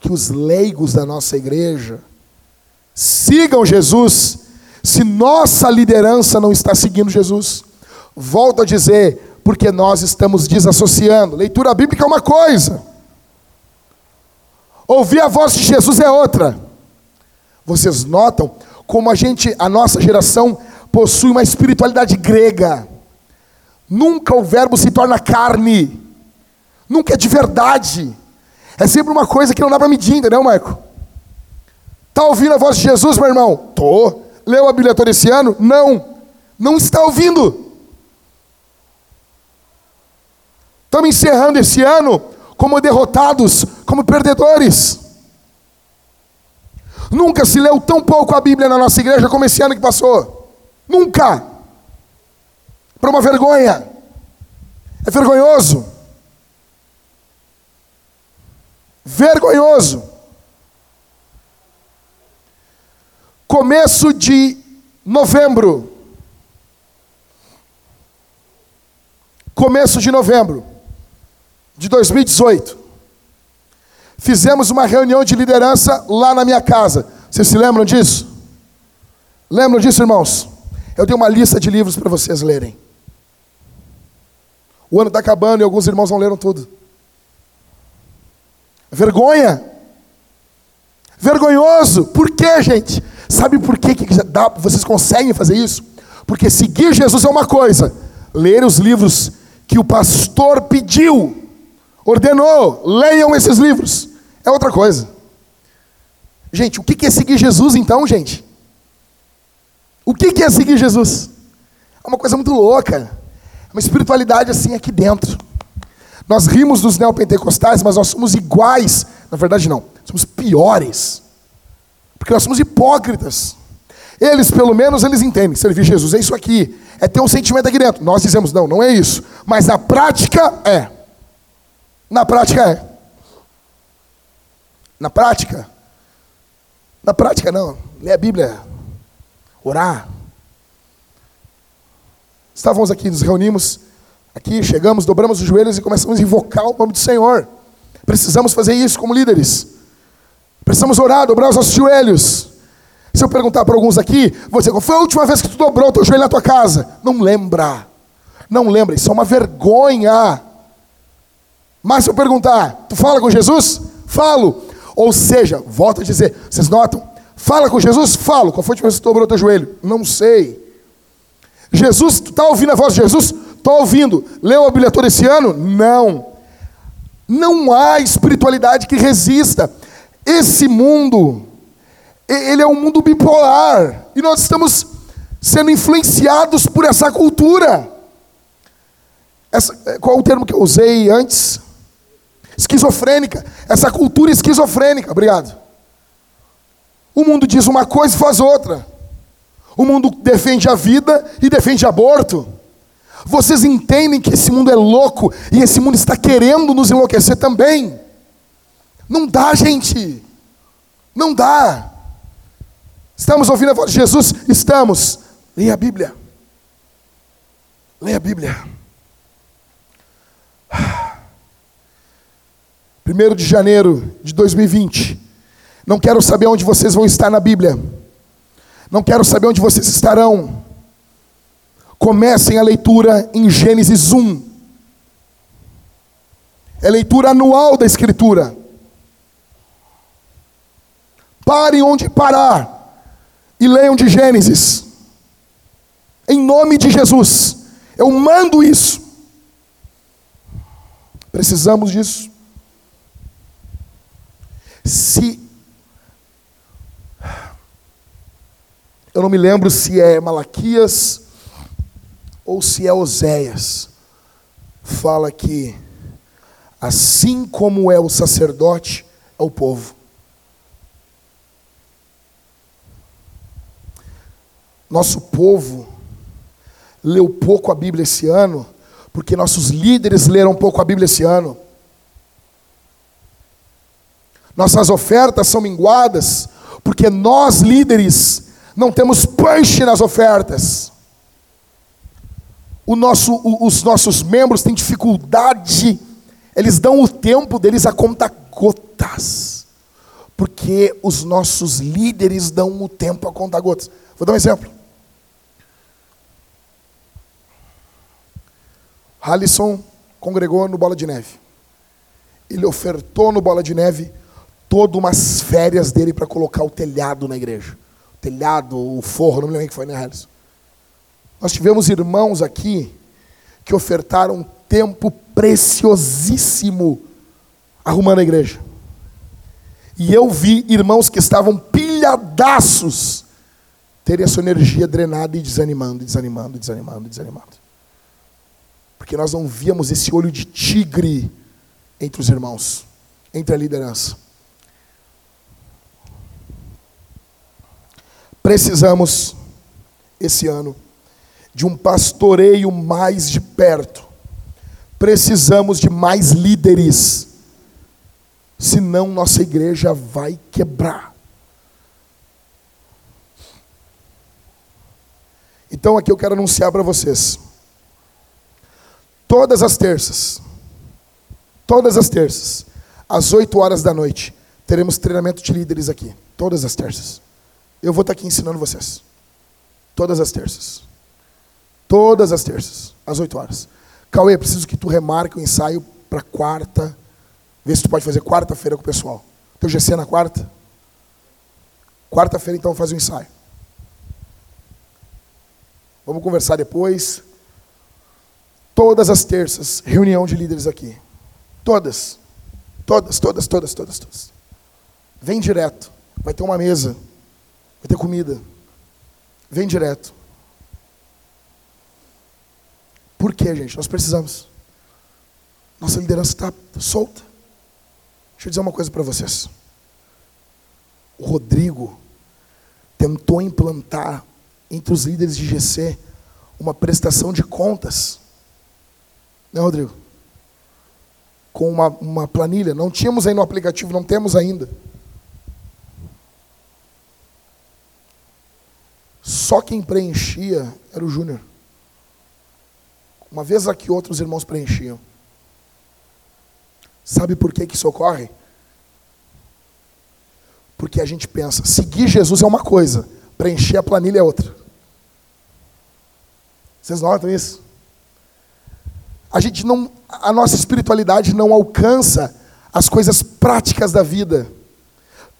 que os leigos da nossa igreja, sigam Jesus, se nossa liderança não está seguindo Jesus? Volto a dizer, porque nós estamos desassociando. Leitura bíblica é uma coisa, ouvir a voz de Jesus é outra. Vocês notam como a gente, a nossa geração, possui uma espiritualidade grega. Nunca o verbo se torna carne. Nunca é de verdade. É sempre uma coisa que não dá para medir, entendeu, Marco? Está ouvindo a voz de Jesus, meu irmão? Tô. Leu a Bíblia todo esse ano? Não. Não está ouvindo. Estamos encerrando esse ano como derrotados, como perdedores. Nunca se leu tão pouco a Bíblia na nossa igreja como esse ano que passou. Nunca. Para uma vergonha. É vergonhoso. Vergonhoso. Começo de novembro. Começo de novembro de 2018. Fizemos uma reunião de liderança lá na minha casa. Vocês se lembram disso? Lembram disso, irmãos? Eu tenho uma lista de livros para vocês lerem. O ano está acabando e alguns irmãos não leram tudo. Vergonha. Vergonhoso. Por quê, gente? Sabe por quê que dá, vocês conseguem fazer isso? Porque seguir Jesus é uma coisa, ler os livros que o pastor pediu, ordenou, leiam esses livros. É outra coisa. Gente, o que é seguir Jesus então, gente? O que é seguir Jesus? É uma coisa muito louca. É uma espiritualidade assim aqui dentro. Nós rimos dos neopentecostais, mas nós somos iguais. Na verdade, não. Somos piores. Porque nós somos hipócritas. Eles, pelo menos, eles entendem. Servir Jesus é isso aqui. É ter um sentimento aqui dentro. Nós dizemos, não, não é isso. Mas na prática é. Na prática é. Na prática? Na prática não. Ler a Bíblia. Orar. Estávamos aqui, nos reunimos aqui, chegamos, dobramos os joelhos e começamos a invocar o nome do Senhor. Precisamos fazer isso como líderes. Precisamos orar, dobrar os nossos joelhos. Se eu perguntar para alguns aqui, você, foi a última vez que tu dobrou o teu joelho na tua casa? Não lembra. Não lembra, isso é uma vergonha. Mas se eu perguntar, tu fala com Jesus? Falo. Ou seja, volto a dizer, vocês notam? Fala com Jesus? Falo. Qual foi a última vez que tu dobrou teu joelho? Não sei. Jesus, tu está ouvindo a voz de Jesus? Estou ouvindo. Leu a Bíblia toda esse ano? Não. Não há espiritualidade que resista. Esse mundo, ele é um mundo bipolar. E nós estamos sendo influenciados por essa cultura. Essa, é, qual o termo que eu usei antes? Esquizofrênica. Essa cultura esquizofrênica. Obrigado. O mundo diz uma coisa e faz outra. O mundo defende a vida e defende aborto. Vocês entendem que esse mundo é louco e esse mundo está querendo nos enlouquecer também. Não dá, gente. Não dá. Estamos ouvindo a voz de Jesus? Estamos. Leia a Bíblia. Leia a Bíblia. 1 de janeiro de 2020. Não quero saber onde vocês vão estar na Bíblia. Não quero saber onde vocês estarão. Comecem a leitura em Gênesis 1. É leitura anual da Escritura. Parem onde parar e leiam de Gênesis. Em nome de Jesus. Eu mando isso. Precisamos disso. Se. Eu não me lembro se é Malaquias ou se é Oséias. Fala que assim como é o sacerdote, é o povo. Nosso povo leu pouco a Bíblia esse ano, porque nossos líderes leram pouco a Bíblia esse ano. Nossas ofertas são minguadas, porque nós, líderes, não temos punch nas ofertas. Nosso, os nossos membros têm dificuldade, eles dão o tempo deles a conta gotas, porque os nossos líderes dão o tempo a conta gotas. Vou dar um exemplo. Halisson congregou no Bola de Neve. Ele ofertou no Bola de Neve todas umas férias dele para colocar o telhado na igreja. O telhado, o forro, não me lembro que foi, né, Halisson? Nós tivemos irmãos aqui que ofertaram tempo preciosíssimo arrumando a igreja. E eu vi irmãos que estavam pilhadaços terem a sua energia drenada e desanimando, desanimando, desanimando, desanimando. Porque nós não víamos esse olho de tigre entre os irmãos, entre a liderança. Precisamos, esse ano, de um pastoreio mais de perto. Precisamos de mais líderes. Senão nossa igreja vai quebrar. Então aqui eu quero anunciar para vocês. Todas as terças, todas as terças, às 8 horas da noite, teremos treinamento de líderes aqui. Todas as terças. Eu vou estar aqui ensinando vocês. Todas as terças. Todas as terças, às 8 horas. Cauê, preciso que tu remarque o ensaio para quarta. Vê se tu pode fazer quarta-feira com o pessoal. Teu GC é na quarta? Quarta-feira, então, faz o ensaio. Vamos conversar depois. Todas as terças, reunião de líderes aqui. Todas. Todas, todas, todas, todas, todas. Vem direto. Vai ter uma mesa. Vai ter comida. Vem direto. Por quê, gente? Nós precisamos. Nossa liderança está solta. Deixa eu dizer uma coisa para vocês. O Rodrigo tentou implantar entre os líderes de GC uma prestação de contas né, Rodrigo? Com uma, uma planilha. Não tínhamos aí no aplicativo, não temos ainda. Só quem preenchia era o Júnior. Uma vez aqui outros irmãos preenchiam. Sabe por que, que isso ocorre? Porque a gente pensa, seguir Jesus é uma coisa, preencher a planilha é outra. Vocês notam isso? a gente não, a nossa espiritualidade não alcança as coisas práticas da vida.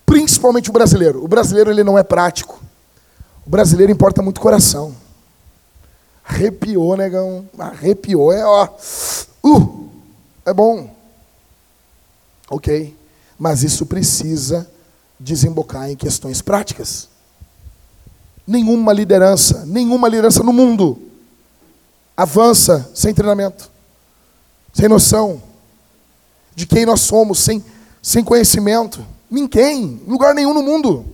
Principalmente o brasileiro. O brasileiro ele não é prático. O brasileiro importa muito coração. Arrepiou, negão. Arrepiou, é ó. Uh, é bom. Ok. Mas isso precisa desembocar em questões práticas. Nenhuma liderança, nenhuma liderança no mundo avança sem treinamento sem noção de quem nós somos, sem, sem conhecimento. Ninguém, em lugar nenhum no mundo.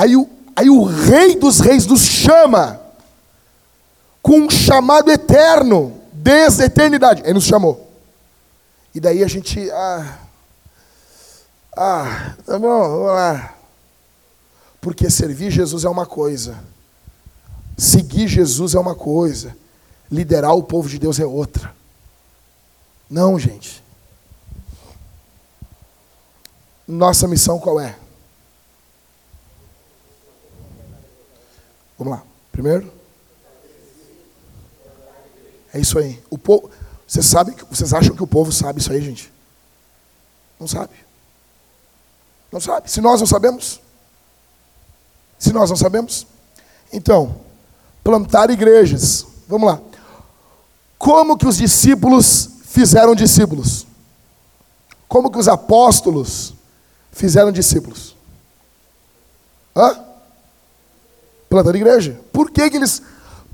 Aí o, aí o Rei dos Reis nos chama com um chamado eterno, desde a eternidade. Ele nos chamou. E daí a gente. Ah, ah tá bom, vamos lá. Porque servir Jesus é uma coisa, seguir Jesus é uma coisa, liderar o povo de Deus é outra. Não, gente. Nossa missão qual é? Vamos lá. Primeiro. É isso aí. O povo, vocês sabem, vocês acham que o povo sabe isso aí, gente? Não sabe. Não sabe. Se nós não sabemos, se nós não sabemos, então plantar igrejas. Vamos lá. Como que os discípulos fizeram discípulos? Como que os apóstolos fizeram discípulos? Hã? Plantando igreja. Por que, que eles.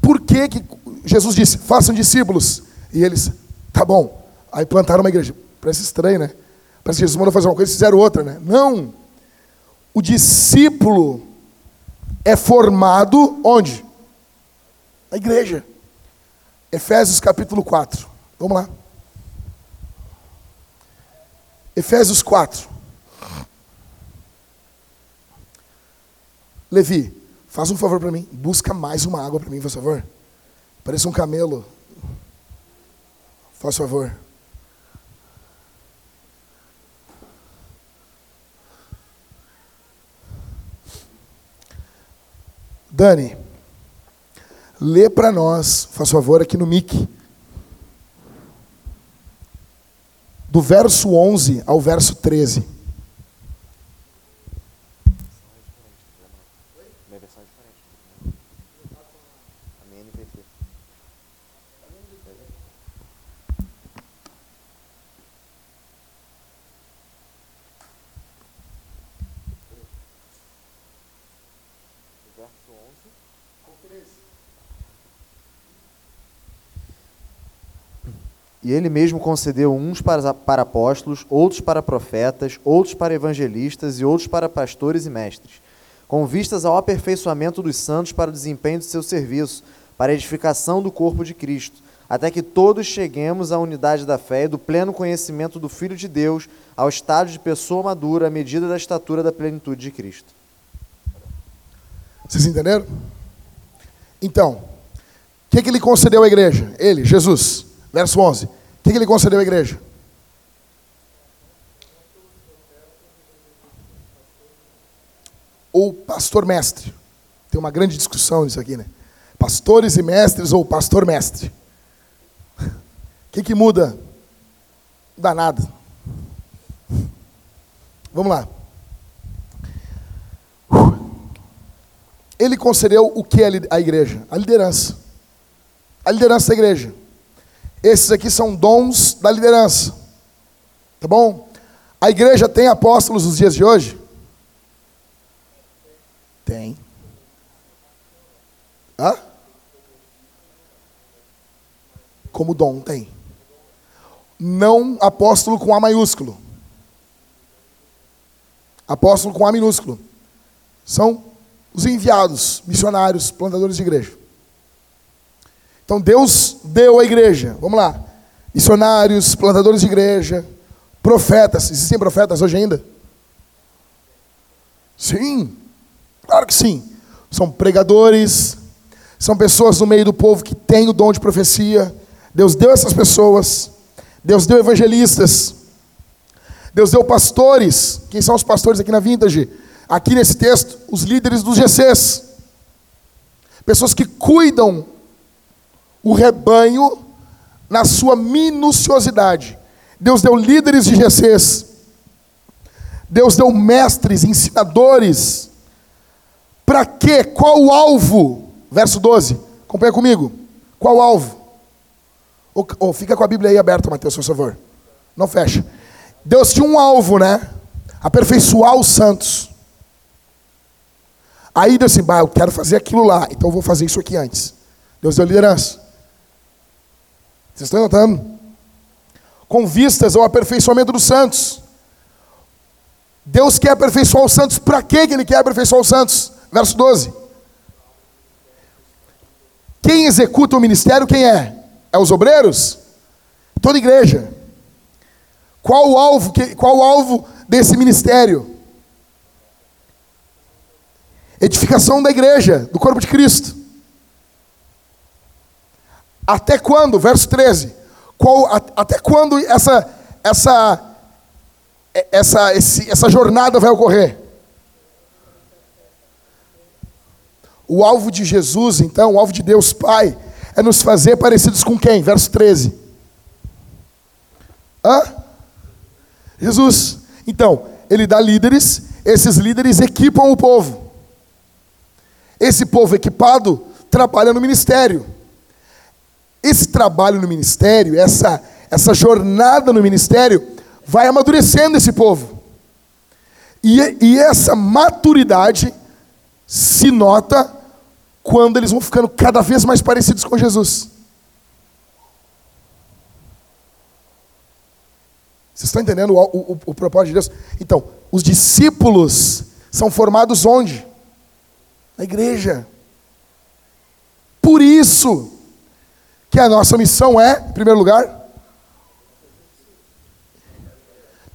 Por que, que Jesus disse, façam discípulos? E eles, tá bom. Aí plantaram uma igreja. Parece estranho, né? Parece que Jesus mandou fazer uma coisa e fizeram outra, né? Não. O discípulo é formado onde? Na igreja. Efésios capítulo 4. Vamos lá. Efésios 4. Levi, faz um favor para mim. Busca mais uma água para mim, por favor. Parece um camelo. Faz favor. Dani, lê para nós, faz favor, aqui no mic. Do verso 11 ao verso 13. E ele mesmo concedeu uns para, apóstolos, outros para profetas, outros para evangelistas e outros para pastores e mestres, com vistas ao aperfeiçoamento dos santos para o desempenho do seu serviço, para a edificação do corpo de Cristo, até que todos cheguemos à unidade da fé e do pleno conhecimento do Filho de Deus, ao estado de pessoa madura, à medida da estatura da plenitude de Cristo. Vocês entenderam? Então, o que, que ele concedeu à igreja? Ele, Jesus. Verso 11. O que, que ele concedeu à igreja? Ou pastor-mestre. Tem uma grande discussão nisso aqui, né? Pastores e mestres ou pastor-mestre. O que, que muda? Não dá nada. Vamos lá. Ele concedeu o que à igreja? A liderança. A liderança da igreja. Esses aqui são dons da liderança. Tá bom? A igreja tem apóstolos nos dias de hoje? Tem. Hã? Como dom tem. Não apóstolo com A maiúsculo. Apóstolo com A minúsculo. São os enviados, missionários, plantadores de igreja. Então Deus deu à igreja, vamos lá, missionários, plantadores de igreja, profetas. Existem profetas hoje ainda? Sim, claro que sim. São pregadores, são pessoas no meio do povo que têm o dom de profecia. Deus deu essas pessoas. Deus deu evangelistas. Deus deu pastores. Quem são os pastores aqui na Vintage? Aqui nesse texto, os líderes dos GCs. Pessoas que cuidam o rebanho na sua minuciosidade. Deus deu líderes de GCs. Deus deu mestres, ensinadores. Para quê? Qual o alvo? Verso 12. Acompanha comigo. Qual o alvo? Ou, fica com a Bíblia aí aberta, Mateus, por favor. Não fecha. Deus tinha um alvo, né? Aperfeiçoar os santos. Aí Deus assim, bah, eu quero fazer aquilo lá, então eu vou fazer isso aqui antes. Deus deu liderança. Vocês estão notando? Com vistas ao aperfeiçoamento dos santos. Deus quer aperfeiçoar os santos. Para que Ele quer aperfeiçoar os santos? Verso 12. Quem executa o ministério, quem é? É os obreiros? Toda igreja. Qual o alvo, qual o alvo desse ministério? Edificação da igreja, do corpo de Cristo. Até quando? Verso 13. Qual, até quando essa, essa, essa, esse, essa jornada vai ocorrer? O alvo de Jesus, então, o alvo de Deus Pai, é nos fazer parecidos com quem? Verso 13. Hã? Jesus. Então, ele dá líderes, esses líderes equipam o povo. Esse povo equipado trabalha no ministério. Esse trabalho no ministério, essa, essa jornada no ministério, vai amadurecendo esse povo. E, e essa maturidade se nota quando eles vão ficando cada vez mais parecidos com Jesus. Vocês estão entendendo o, o, o, propósito de Deus? Então, os discípulos são formados onde? Na igreja. Por isso que a nossa missão é, em primeiro lugar, estar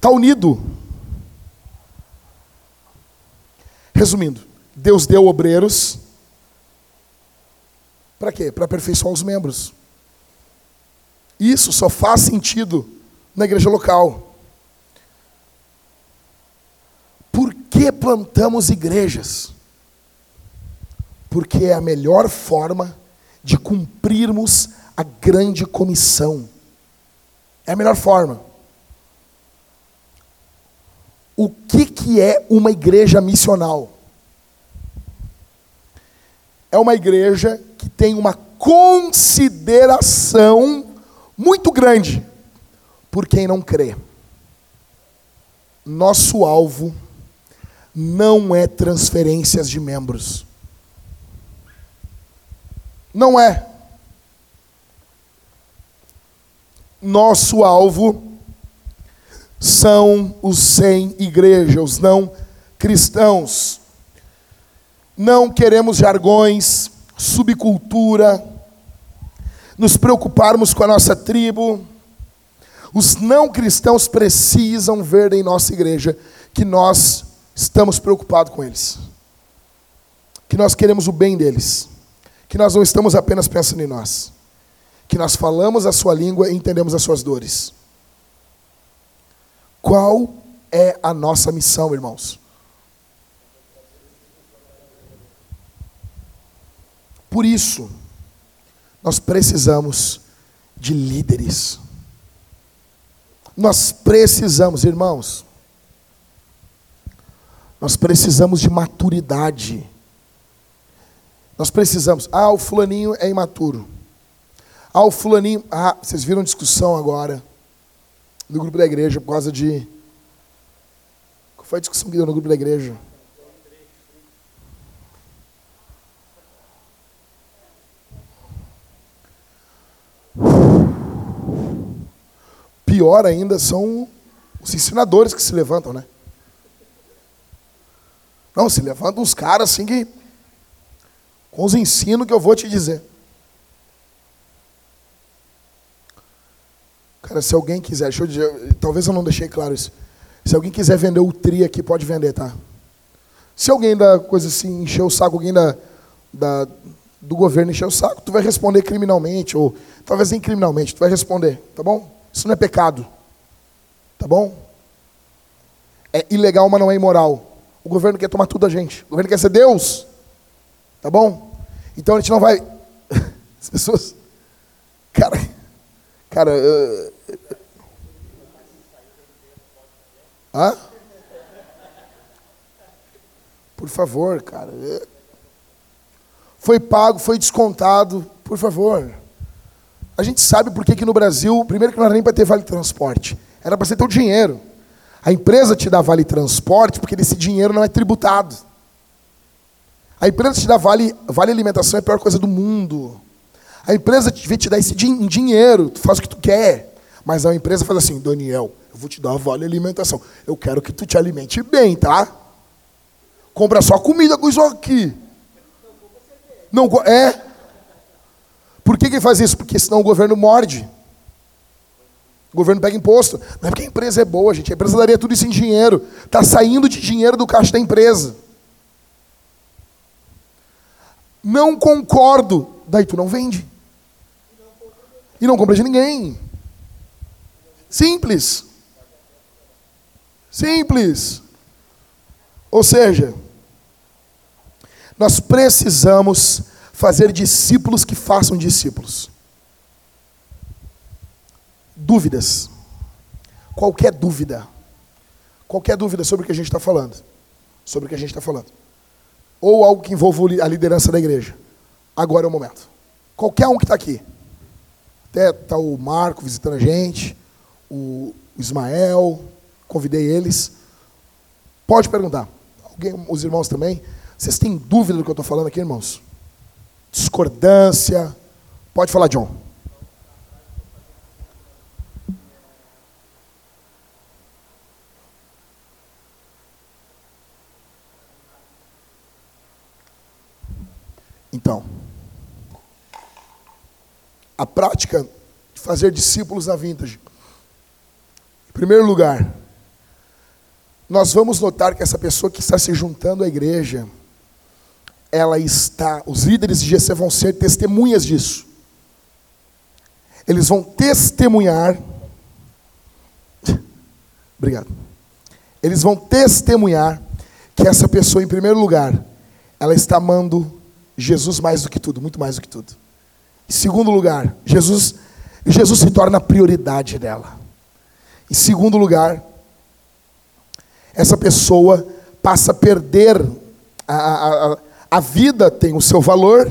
tá unido. Resumindo, Deus deu obreiros para quê? Para aperfeiçoar os membros. Isso só faz sentido na igreja local. Por que plantamos igrejas? Porque é a melhor forma de cumprirmos a grande comissão. É a melhor forma. O que, que é uma igreja missional? É uma igreja que tem uma consideração muito grande por quem não crê. Nosso alvo não é transferências de membros. Não é. Nosso alvo são os sem igreja, os não cristãos. Não queremos jargões, subcultura, nos preocuparmos com a nossa tribo. Os não cristãos precisam ver em nossa igreja que nós estamos preocupados com eles, que nós queremos o bem deles, que nós não estamos apenas pensando em nós, que nós falamos a sua língua e entendemos as suas dores. Qual é a nossa missão, irmãos? Por isso, nós precisamos de líderes. Nós precisamos, irmãos, nós precisamos de maturidade. Nós precisamos. Ah, o fulaninho é imaturo. Ah, o fulaninho. Ah, vocês viram discussão agora no grupo da igreja por causa de. Qual foi a discussão que deu no grupo da igreja? Pior ainda são os ensinadores que se levantam, né? Não, se levantam uns caras assim que. Com os ensinos que eu vou te dizer. Cara, se alguém quiser, deixa eu dizer, talvez eu não deixei claro isso. Se alguém quiser vender o tri aqui, pode vender, tá? Se alguém da coisa assim encher o saco, alguém da, da, do governo encher o saco, tu vai responder criminalmente, ou talvez nem criminalmente, tu vai responder, tá bom? Isso não é pecado. Tá bom? É ilegal, mas não é imoral. O governo quer tomar tudo da gente. O governo quer ser Deus. Tá bom? Então a gente não vai. As pessoas. Cara. Cara. Uh... Hã? Por favor, cara. Foi pago, foi descontado. Por favor. A gente sabe por que no Brasil, primeiro que não era nem para ter vale transporte, era para você ter o dinheiro. A empresa te dá vale transporte porque esse dinheiro não é tributado. A empresa te dá vale, vale alimentação é a pior coisa do mundo. A empresa devia te dar esse din dinheiro, tu faz o que tu quer. Mas a empresa faz assim, Daniel, eu vou te dar vale alimentação. Eu quero que tu te alimente bem, tá? Compra só comida com isso aqui. Não, é, por que, que faz isso? Porque senão o governo morde. O governo pega imposto. Não é porque a empresa é boa, gente. A empresa daria tudo isso em dinheiro. Está saindo de dinheiro do caixa da empresa. Não concordo. Daí tu não vende. E não compra de ninguém. Simples. Simples. Ou seja, nós precisamos fazer discípulos que façam discípulos. Dúvidas. Qualquer dúvida. Qualquer dúvida sobre o que a gente está falando. Sobre o que a gente está falando. Ou algo que envolva a liderança da igreja. Agora é o momento. Qualquer um que está aqui. Até está o Marco visitando a gente, o Ismael, convidei eles. Pode perguntar. Alguém, os irmãos também. Vocês têm dúvida do que eu estou falando aqui, irmãos? discordância. Pode falar, John. Então, a prática de fazer discípulos na vintage. Em primeiro lugar, nós vamos notar que essa pessoa que está se juntando à igreja, ela está, os líderes de GC vão ser testemunhas disso. Eles vão testemunhar. Obrigado. Eles vão testemunhar que essa pessoa, em primeiro lugar, ela está amando Jesus mais do que tudo, muito mais do que tudo. Em segundo lugar, Jesus, Jesus se torna a prioridade dela. Em segundo lugar, essa pessoa passa a perder a, a, a vida tem o seu valor,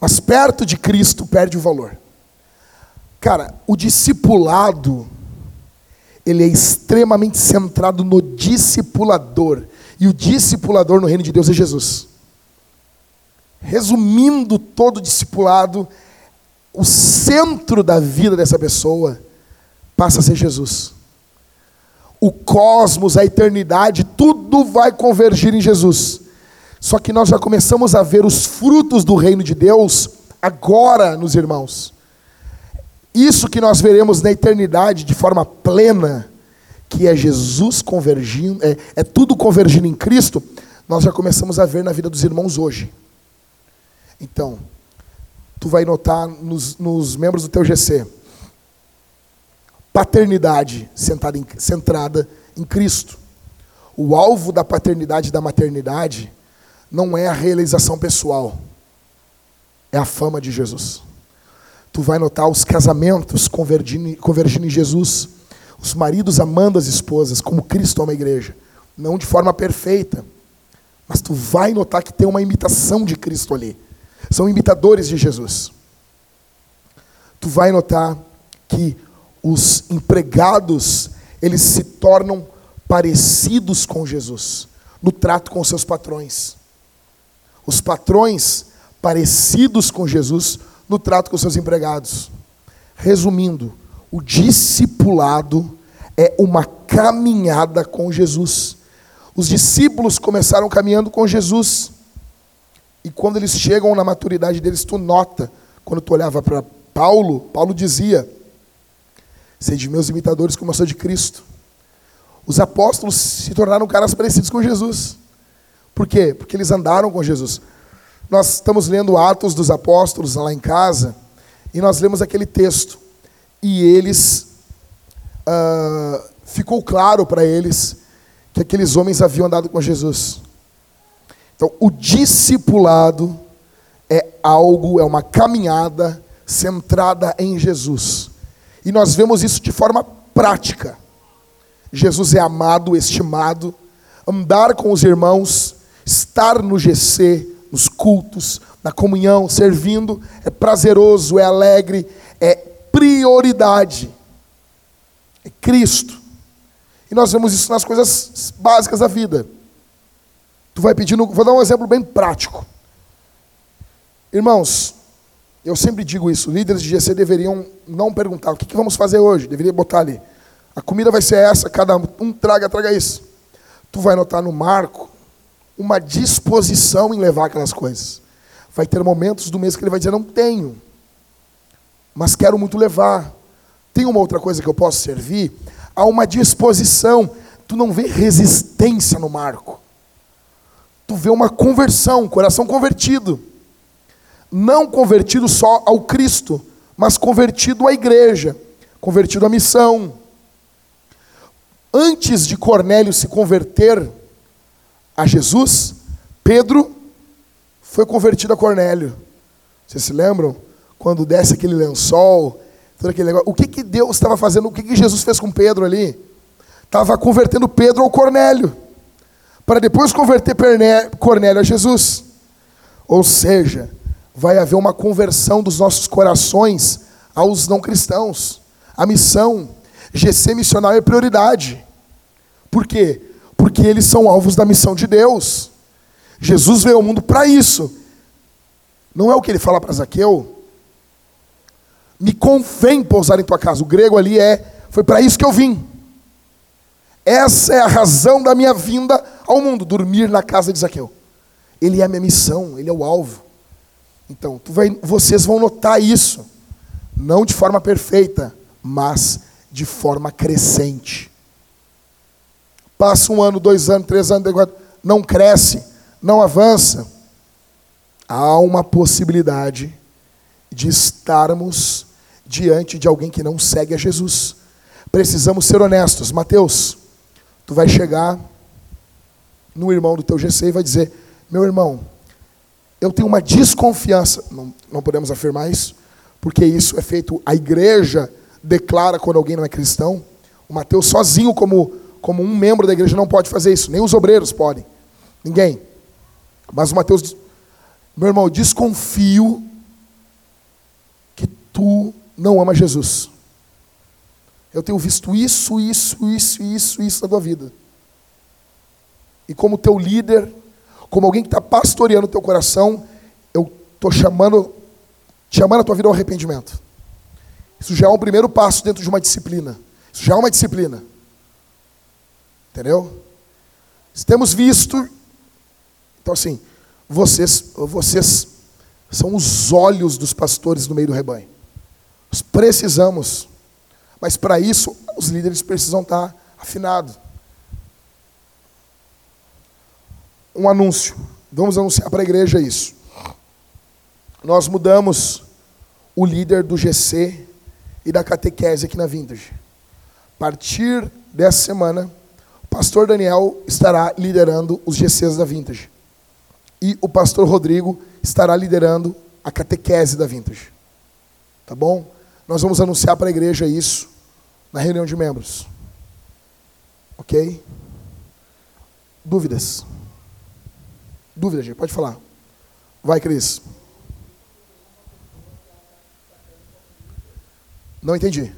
mas perto de Cristo perde o valor. Cara, o discipulado ele é extremamente centrado no discipulador. E o discipulador no reino de Deus é Jesus. Resumindo todo o discipulado, o centro da vida dessa pessoa passa a ser Jesus. O cosmos, a eternidade, tudo vai convergir em Jesus. Só que nós já começamos a ver os frutos do reino de Deus agora nos irmãos. Isso que nós veremos na eternidade de forma plena, que é Jesus convergindo, é, é tudo convergindo em Cristo, nós já começamos a ver na vida dos irmãos hoje. Então, tu vai notar nos, nos membros do teu GC, paternidade centrada em, centrada em Cristo. O alvo da paternidade e da maternidade não é a realização pessoal, é a fama de Jesus. Tu vai notar os casamentos convergindo, convergindo em Jesus, os maridos amando as esposas, como Cristo ama a igreja. Não de forma perfeita, mas tu vai notar que tem uma imitação de Cristo ali. São imitadores de Jesus. Tu vai notar que os empregados, eles se tornam parecidos com Jesus no trato com seus patrões. Os patrões parecidos com Jesus no trato com seus empregados. Resumindo, o discipulado é uma caminhada com Jesus. Os discípulos começaram caminhando com Jesus. E quando eles chegam na maturidade deles, tu nota, quando tu olhava para Paulo, Paulo dizia: Sede meus imitadores como eu sou de Cristo. Os apóstolos se tornaram caras parecidos com Jesus. Por quê? Porque eles andaram com Jesus. Nós estamos lendo Atos dos Apóstolos lá em casa, e nós lemos aquele texto. E eles, uh, ficou claro para eles que aqueles homens haviam andado com Jesus. Então, o discipulado é algo, é uma caminhada centrada em Jesus. E nós vemos isso de forma prática. Jesus é amado, estimado, andar com os irmãos, estar no GC, nos cultos, na comunhão, servindo, é prazeroso, é alegre, é prioridade. É Cristo. E nós vemos isso nas coisas básicas da vida. Tu vai pedindo, vou dar um exemplo bem prático. Irmãos, eu sempre digo isso, líderes de GC deveriam não perguntar o que, que vamos fazer hoje, deveria botar ali. A comida vai ser essa, cada um traga, traga isso. Tu vai notar no marco uma disposição em levar aquelas coisas. Vai ter momentos do mês que ele vai dizer: Não tenho, mas quero muito levar. Tem uma outra coisa que eu posso servir? Há uma disposição. Tu não vê resistência no marco. Tu vê uma conversão, coração convertido. Não convertido só ao Cristo, mas convertido à igreja, convertido à missão. Antes de Cornélio se converter, a Jesus, Pedro foi convertido a Cornélio. Vocês se lembram? Quando desce aquele lençol, todo aquele negócio. O que, que Deus estava fazendo? O que, que Jesus fez com Pedro ali? Estava convertendo Pedro ao Cornélio. Para depois converter Cornélio a Jesus. Ou seja, vai haver uma conversão dos nossos corações aos não cristãos. A missão, GC missionário é prioridade. Por quê? porque eles são alvos da missão de Deus. Jesus veio ao mundo para isso. Não é o que ele fala para Zaqueu? Me convém pousar em tua casa. O grego ali é, foi para isso que eu vim. Essa é a razão da minha vinda ao mundo, dormir na casa de Zaqueu. Ele é a minha missão, ele é o alvo. Então, vai, vocês vão notar isso, não de forma perfeita, mas de forma crescente. Passa um ano, dois anos, três anos, não cresce, não avança. Há uma possibilidade de estarmos diante de alguém que não segue a Jesus. Precisamos ser honestos. Mateus, tu vai chegar no irmão do teu GC e vai dizer: Meu irmão, eu tenho uma desconfiança. Não, não podemos afirmar isso, porque isso é feito, a igreja declara quando alguém não é cristão. O Mateus, sozinho, como, como um membro da igreja, não pode fazer isso. Nem os obreiros podem. Ninguém. Mas o Mateus, meu irmão, desconfio que tu não ama Jesus. Eu tenho visto isso, isso, isso, isso, isso na tua vida. E como teu líder, como alguém que está pastoreando o teu coração, eu estou chamando, chamando a tua vida ao arrependimento. Isso já é um primeiro passo dentro de uma disciplina. Isso já é uma disciplina. Entendeu? Temos visto. Então, assim, vocês, vocês são os olhos dos pastores no meio do rebanho. Nós precisamos. Mas para isso, os líderes precisam estar afinados. Um anúncio. Vamos anunciar para a igreja isso. Nós mudamos o líder do GC e da catequese aqui na Vintage. A partir dessa semana, o pastor Daniel estará liderando os GCs da Vintage. E o pastor Rodrigo estará liderando a catequese da Vintage. Tá bom? Nós vamos anunciar para a igreja isso na reunião de membros. Ok? Dúvidas? Dúvidas, gente? Pode falar. Vai, Cris. Não entendi.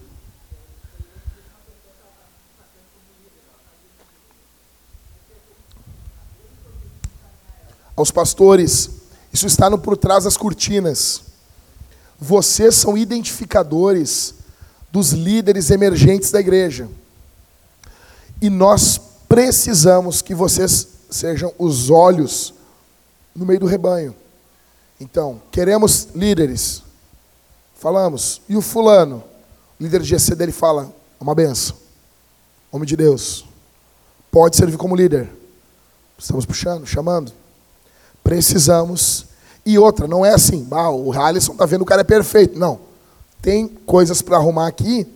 Aos pastores, isso está no por trás das cortinas. Vocês são identificadores dos líderes emergentes da igreja. E nós precisamos que vocês sejam os olhos no meio do rebanho. Então, queremos líderes. Falamos. E o fulano? O líder de GC dele fala, uma benção. Homem de Deus. Pode servir como líder. Estamos puxando, chamando. Precisamos. E outra, não é assim, ah, o Alisson está vendo o cara é perfeito. Não. Tem coisas para arrumar aqui.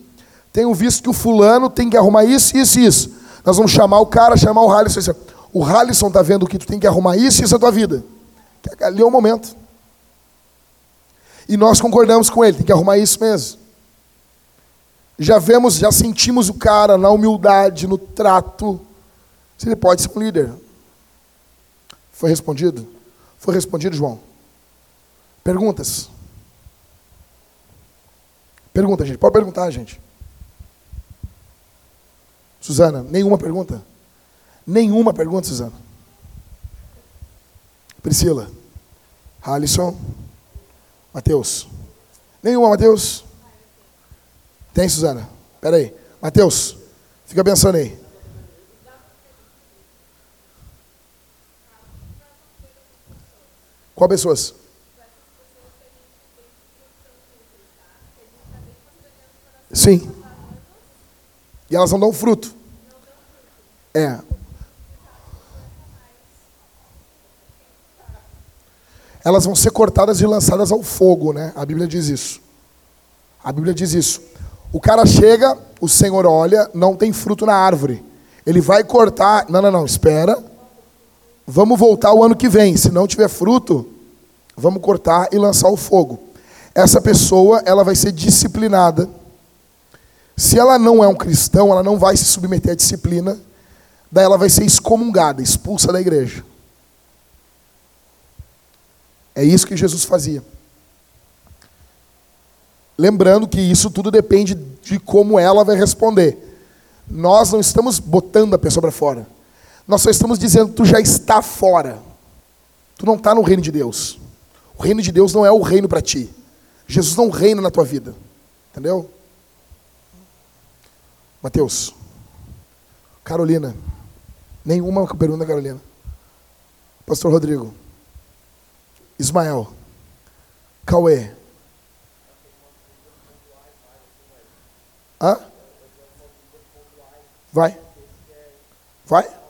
Tenho visto que o fulano tem que arrumar isso, isso e isso. Nós vamos chamar o cara, chamar o Alisson. O Alisson está vendo que tu tem que arrumar isso e isso na tua vida. Ali é o momento. E nós concordamos com ele, tem que arrumar isso mesmo. Já vemos, já sentimos o cara na humildade, no trato. Se ele pode ser um líder. Foi respondido? Foi respondido, João? Perguntas? Pergunta, gente. Pode perguntar, gente. Suzana, nenhuma pergunta? Nenhuma pergunta, Suzana. Priscila. Alisson. Mateus. Nenhuma, Mateus? Tem, Suzana? Espera aí. Mateus, fica pensando aí. Qual pessoas? Sim. E elas não dão fruto. É. Elas vão ser cortadas e lançadas ao fogo, né? A Bíblia diz isso. A Bíblia diz isso. O cara chega, o Senhor olha, não tem fruto na árvore. Ele vai cortar. Não, não, não, espera. Vamos voltar o ano que vem. Se não tiver fruto, vamos cortar e lançar o fogo. Essa pessoa, ela vai ser disciplinada. Se ela não é um cristão, ela não vai se submeter à disciplina. Daí ela vai ser excomungada, expulsa da igreja. É isso que Jesus fazia. Lembrando que isso tudo depende de como ela vai responder. Nós não estamos botando a pessoa para fora. Nós só estamos dizendo, tu já está fora. Tu não está no reino de Deus. O reino de Deus não é o reino para ti. Jesus não reina na tua vida. Entendeu? Mateus. Carolina. Nenhuma pergunta, Carolina. Pastor Rodrigo. Ismael. Cauê. Hã? Vai. Vai.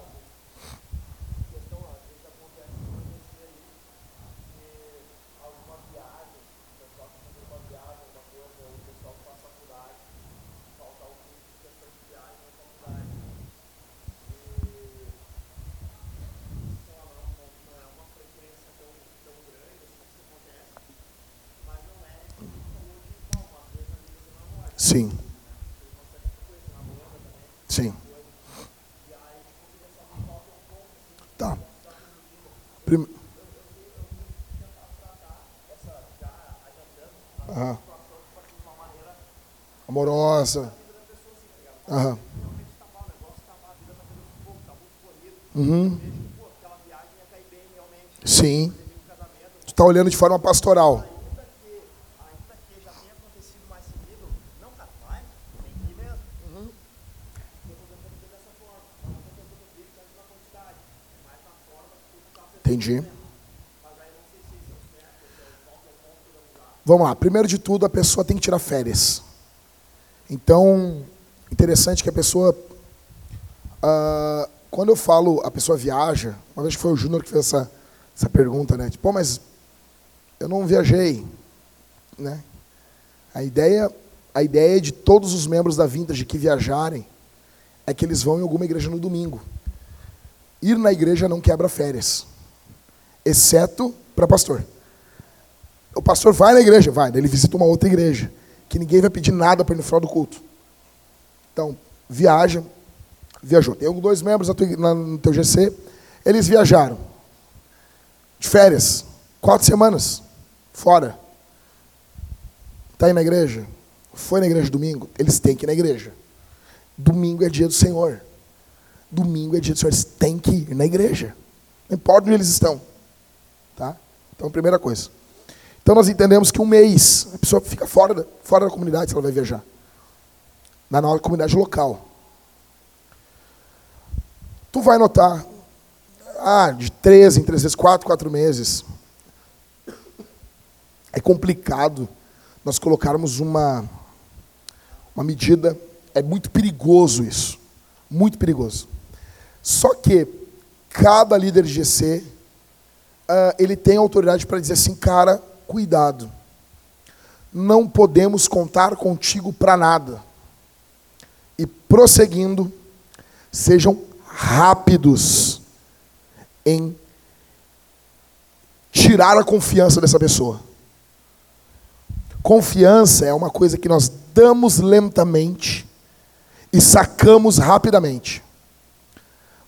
Sim. Sim. Tá. Prime... Aham. Amorosa. Aham. Uhum. Sim. Tu tá olhando de forma pastoral. Entendi. Vamos lá. Primeiro de tudo, a pessoa tem que tirar férias. Então, interessante que a pessoa. Uh, quando eu falo a pessoa viaja, uma vez que foi o Júnior que fez essa, essa pergunta, né? Tipo, mas eu não viajei. Né? A ideia, a ideia de todos os membros da Vintage que viajarem é que eles vão em alguma igreja no domingo. Ir na igreja não quebra férias exceto para pastor. O pastor vai na igreja, vai, ele visita uma outra igreja, que ninguém vai pedir nada para ir no final do culto. Então, viaja, viajou. Tem dois membros no teu GC, eles viajaram. De férias, quatro semanas, fora. Está aí na igreja? Foi na igreja domingo? Eles têm que ir na igreja. Domingo é dia do Senhor. Domingo é dia do Senhor. Eles têm que ir na igreja. Não importa onde eles estão. Tá? Então, primeira coisa. Então, nós entendemos que um mês, a pessoa fica fora da, fora da comunidade se ela vai viajar. Na nossa comunidade local. Tu vai notar, ah, de três em três vezes, quatro, quatro meses. É complicado nós colocarmos uma, uma medida, é muito perigoso isso. Muito perigoso. Só que cada líder de GC uh, ele tem autoridade para dizer assim, cara, cuidado. Não podemos contar contigo para nada. E prosseguindo, sejam rápidos em tirar a confiança dessa pessoa. Confiança é uma coisa que nós damos lentamente e sacamos rapidamente.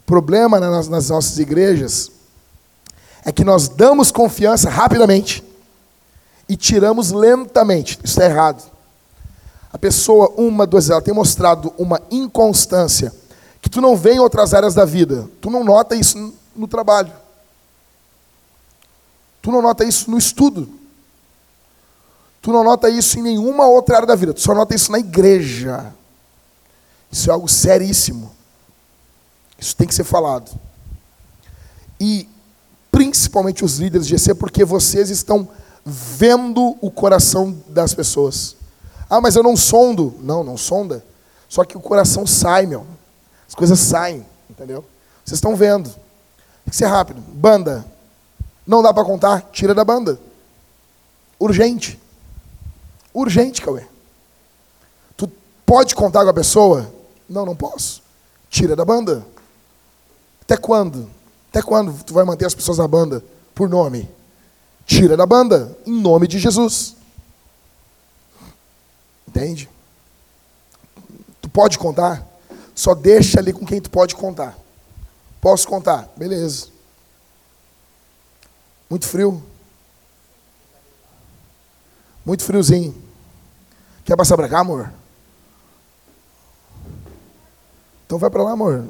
O problema nas, nossas igrejas é que nós damos confiança rapidamente e tiramos lentamente. Isso é errado. A pessoa, uma, duas, ela tem mostrado uma inconstância que tu não vê em outras áreas da vida. Tu não nota isso no trabalho. Tu não nota isso no estudo. Tu não nota isso em nenhuma outra área da vida. Tu só nota isso na igreja. Isso é algo seríssimo. Isso tem que ser falado. E principalmente os líderes de GC, porque vocês estão vendo o coração das pessoas. Ah, mas eu não sondo. Não, não sonda. Só que o coração sai, meu. As coisas saem, entendeu? Vocês estão vendo. Tem que ser rápido. Banda. Não dá para contar? Tira da banda. Urgente. Urgente, Cauê. Tu pode contar com a pessoa? Não, não posso. Tira da banda. Até quando? Até quando tu vai manter as pessoas na banda por nome? Tira da banda, em nome de Jesus. Entende? Tu pode contar? Só deixa ali com quem tu pode contar. Posso contar? Beleza. Muito frio. Muito friozinho. Quer passar para cá, amor? Então vai para lá, amor.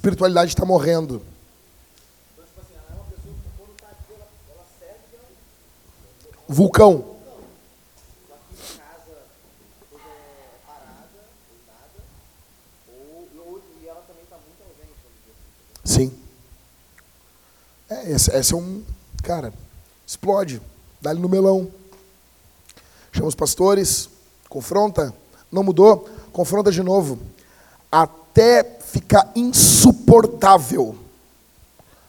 espiritualidade está morrendo. Vulcão. Sim. É, esse, esse é um. Cara, explode. Dá-lhe no melão. Chama os pastores, confronta. Não mudou, confronta de novo. Até ficar insuportável.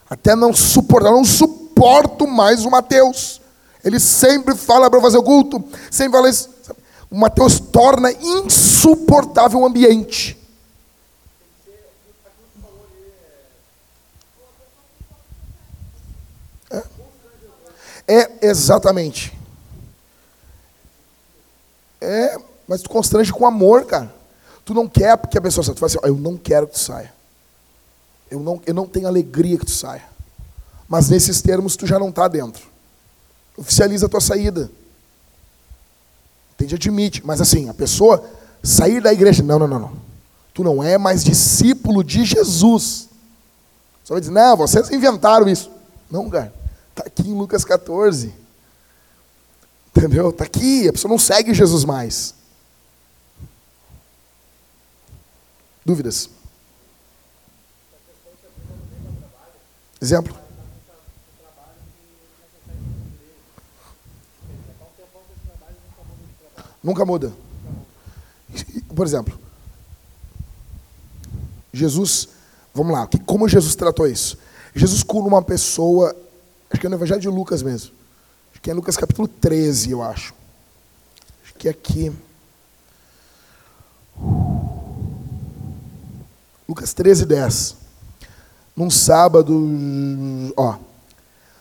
Até não suportar. Não suporto mais o Mateus. Ele sempre fala para fazer o culto, sempre fala isso. O Mateus torna insuportável o ambiente. É, é exatamente. É, mas tu constrange com amor, cara. Tu não quer porque a pessoa saia. Tu fala assim, eu não quero que tu saia. Eu não, eu não tenho alegria que tu saia. Mas nesses termos tu já não está dentro. Oficializa a tua saída. Entende? Admite. Mas assim, a pessoa sair da igreja. Não, não, não, não. Tu não é mais discípulo de Jesus. Só vai dizer, não, vocês inventaram isso. Não, cara. Está aqui em Lucas 14. Entendeu? Está aqui. A pessoa não segue Jesus mais. Dúvidas? Exemplo. Nunca muda. Por exemplo, Jesus, vamos lá, como Jesus tratou isso? Jesus cura uma pessoa, acho que é no Evangelho de Lucas mesmo. Acho que é Lucas capítulo 13, eu acho. Acho que é aqui. Lucas 13, 10. Num sábado, ó,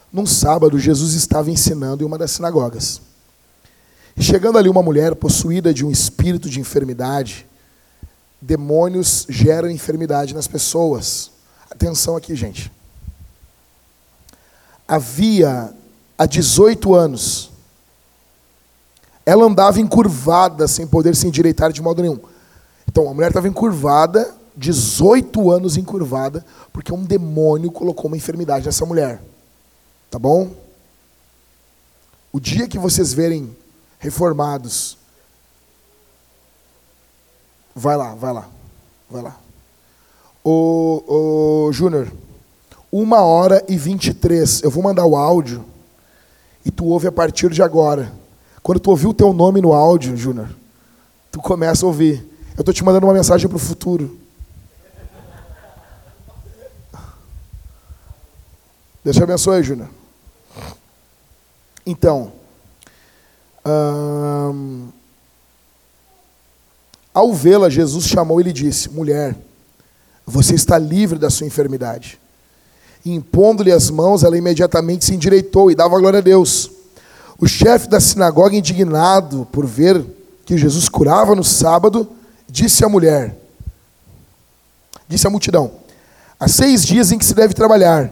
num sábado, Jesus estava ensinando em uma das sinagogas. Chegando ali uma mulher possuída de um espírito de enfermidade, demônios geram enfermidade nas pessoas. Atenção aqui, gente. Havia há 18 anos, ela andava encurvada, sem poder se endireitar de modo nenhum. Então, a mulher estava encurvada, 18 anos encurvada, porque um demônio colocou uma enfermidade nessa mulher. Tá bom? O dia que vocês verem reformados. Vai lá, vai lá, vai lá. Ô, ô Júnior, uma hora e vinte e três. Eu vou mandar o áudio e tu ouve a partir de agora. Quando tu ouvir o teu nome no áudio, Júnior, tu começa a ouvir. Eu estou te mandando uma mensagem para o futuro. Deus te abençoe, Júnior. Então, Hum, ao vê-la, Jesus chamou e lhe disse: Mulher, você está livre da sua enfermidade. Impondo-lhe as mãos, ela imediatamente se endireitou e dava glória a Deus. O chefe da sinagoga, indignado por ver que Jesus curava no sábado, disse à mulher: Disse à multidão: Há seis dias em que se deve trabalhar.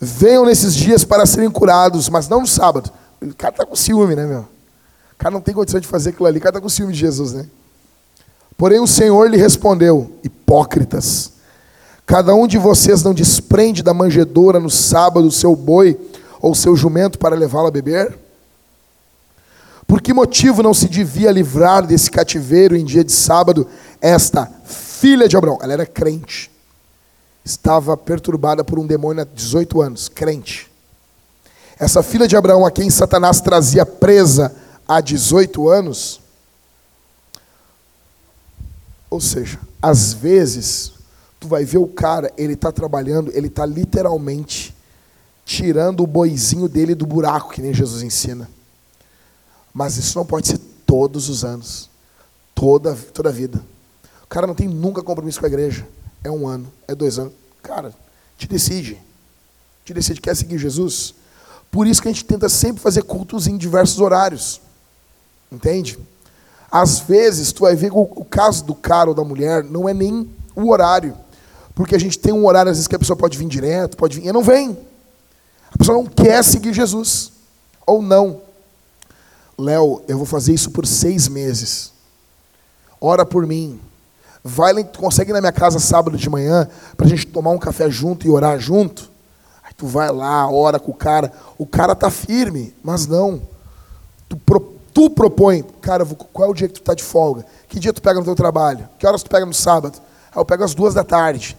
Venham nesses dias para serem curados, mas não no sábado. O cara está com ciúme, né, meu? O cara não tem condição de fazer aquilo ali. O cara está com ciúme de Jesus, né? Porém o Senhor lhe respondeu: Hipócritas, cada um de vocês não desprende da manjedoura no sábado o seu boi ou seu jumento para levá-lo a beber? Por que motivo não se devia livrar desse cativeiro em dia de sábado esta filha de Abraão? Ela era crente. Estava perturbada por um demônio há 18 anos, crente. Essa filha de Abraão, a quem Satanás trazia presa há 18 anos. Ou seja, às vezes, tu vai ver o cara, ele está trabalhando, ele está literalmente tirando o boizinho dele do buraco, que nem Jesus ensina. Mas isso não pode ser todos os anos, toda, toda a vida. O cara não tem nunca compromisso com a igreja. É um ano, é dois anos. Cara, te decide. Te decide, quer seguir Jesus? Por isso que a gente tenta sempre fazer cultos em diversos horários. Entende? Às vezes, tu vai ver o, o caso do cara ou da mulher não é nem o horário. Porque a gente tem um horário, às vezes, que a pessoa pode vir direto, pode vir, e não vem. A pessoa não quer seguir Jesus. Ou não. Léo, eu vou fazer isso por seis meses. Ora por mim. Vai, consegue ir na minha casa sábado de manhã para a gente tomar um café junto e orar junto? Aí tu vai lá, ora com o cara. O cara tá firme, mas não. Tu, pro, tu propõe, cara, qual é o dia que tu tá de folga? Que dia tu pega no teu trabalho? Que horas tu pega no sábado? Aí eu pego às duas da tarde.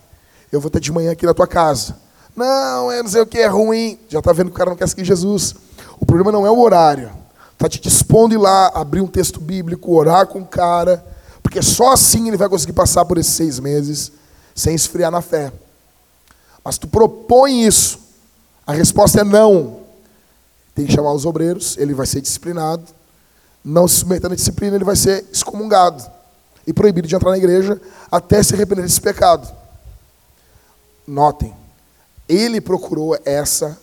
Eu vou ter de manhã aqui na tua casa. Não, é não sei o que, é ruim. Já está vendo que o cara não quer seguir Jesus. O problema não é o horário. Está te dispondo ir lá, abrir um texto bíblico, orar com o cara, porque só assim ele vai conseguir passar por esses seis meses sem esfriar na fé. Mas tu propõe isso, a resposta é não. Tem que chamar os obreiros, ele vai ser disciplinado. Não se submetendo à disciplina, ele vai ser excomungado e proibido de entrar na igreja até se arrepender desse pecado. Notem, ele procurou essa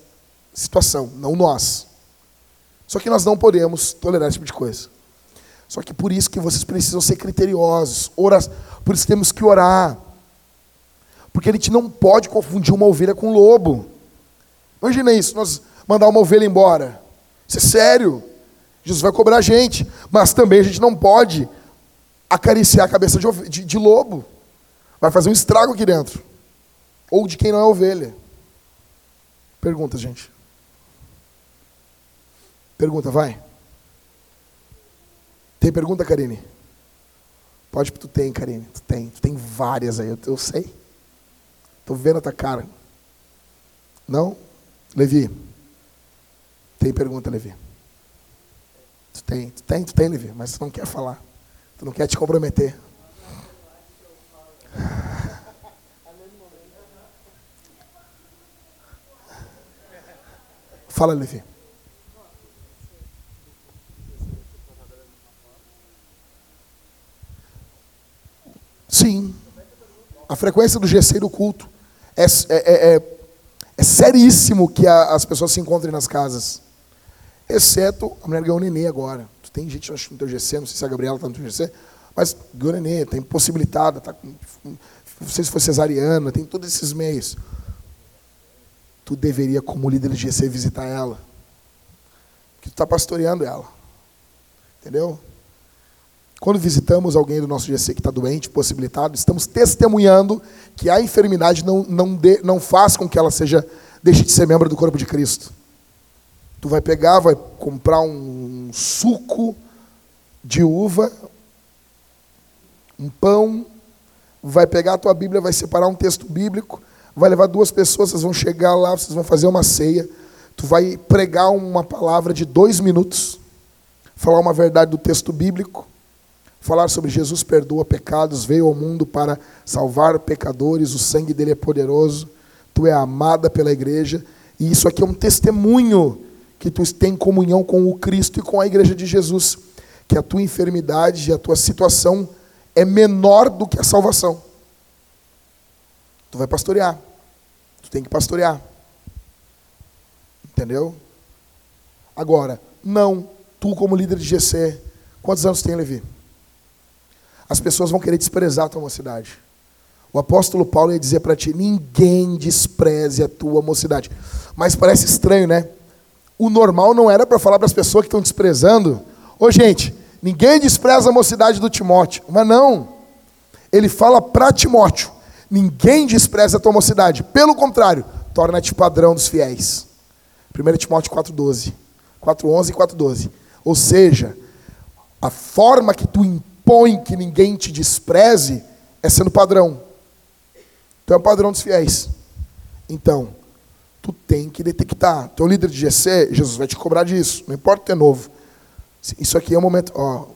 situação, não nós. Só que nós não podemos tolerar esse tipo de coisa. Só que por isso que vocês precisam ser criteriosos, orar, por isso temos que orar. Porque a gente não pode confundir uma ovelha com um lobo. Imagina isso, nós mandar uma ovelha embora. Isso é sério. Jesus vai cobrar a gente. Mas também a gente não pode acariciar a cabeça de, de, de lobo. Vai fazer um estrago aqui dentro. Ou de quem não é ovelha. Pergunta, gente. Pergunta, vai. Tem pergunta, Karine? Pode, tu tem, Karine. Tu tem. Tu tem várias aí, eu, eu sei. Tô vendo a tua cara. Não? Levi. Tem pergunta, Levi? Tu tem, tu tem, tu tem, Levi, mas tu não quer falar. Tu não quer te comprometer. Fala, Levi. Sim. A frequência do GC e do culto é, é, é, é, é seríssimo que a, as pessoas se encontrem nas casas. Exceto a mulher ganhou nenê agora. Tu tem gente, acho no teu GC, não sei se a Gabriela está no teu GC, mas ganhou nenê, tem possibilitada, tá, não sei se foi cesariana, tem todos esses meios tu deveria, como líder de GC, visitar ela. Que tu está pastoreando ela. Entendeu? Quando visitamos alguém do nosso GC que está doente, possibilitado, estamos testemunhando que a enfermidade não, não, de, não faz com que ela seja deixe de ser membro do corpo de Cristo. Tu vai pegar, vai comprar um suco de uva, um pão, vai pegar a tua Bíblia, vai separar um texto bíblico, vai levar duas pessoas, vocês vão chegar lá, vocês vão fazer uma ceia. Tu vai pregar uma palavra de dois minutos, falar uma verdade do texto bíblico, falar sobre Jesus perdoa pecados, veio ao mundo para salvar pecadores, o sangue dele é poderoso, tu é amada pela igreja, e isso aqui é um testemunho que tu tem comunhão com o Cristo e com a igreja de Jesus, que a tua enfermidade e a tua situação é menor do que a salvação. Tu vai pastorear. Tu tem que pastorear. Entendeu? Agora, não, tu como líder de GC, quantos anos tem, Levi? As pessoas vão querer desprezar a tua mocidade. O apóstolo Paulo ia dizer para ti: ninguém despreze a tua mocidade. Mas parece estranho, né? O normal não era para falar para as pessoas que estão desprezando: ô gente, ninguém despreza a mocidade do Timóteo. Mas não. Ele fala para Timóteo: Ninguém despreza a tua mocidade. Pelo contrário, torna-te padrão dos fiéis. 1 Timóteo 4,12. 4,11 e 4,12. Ou seja, a forma que tu impõe que ninguém te despreze é sendo padrão. Tu é o padrão dos fiéis. Então, tu tem que detectar. Teu líder de GC, Jesus vai te cobrar disso. Não importa ter é novo. Isso aqui é um momento. Ó,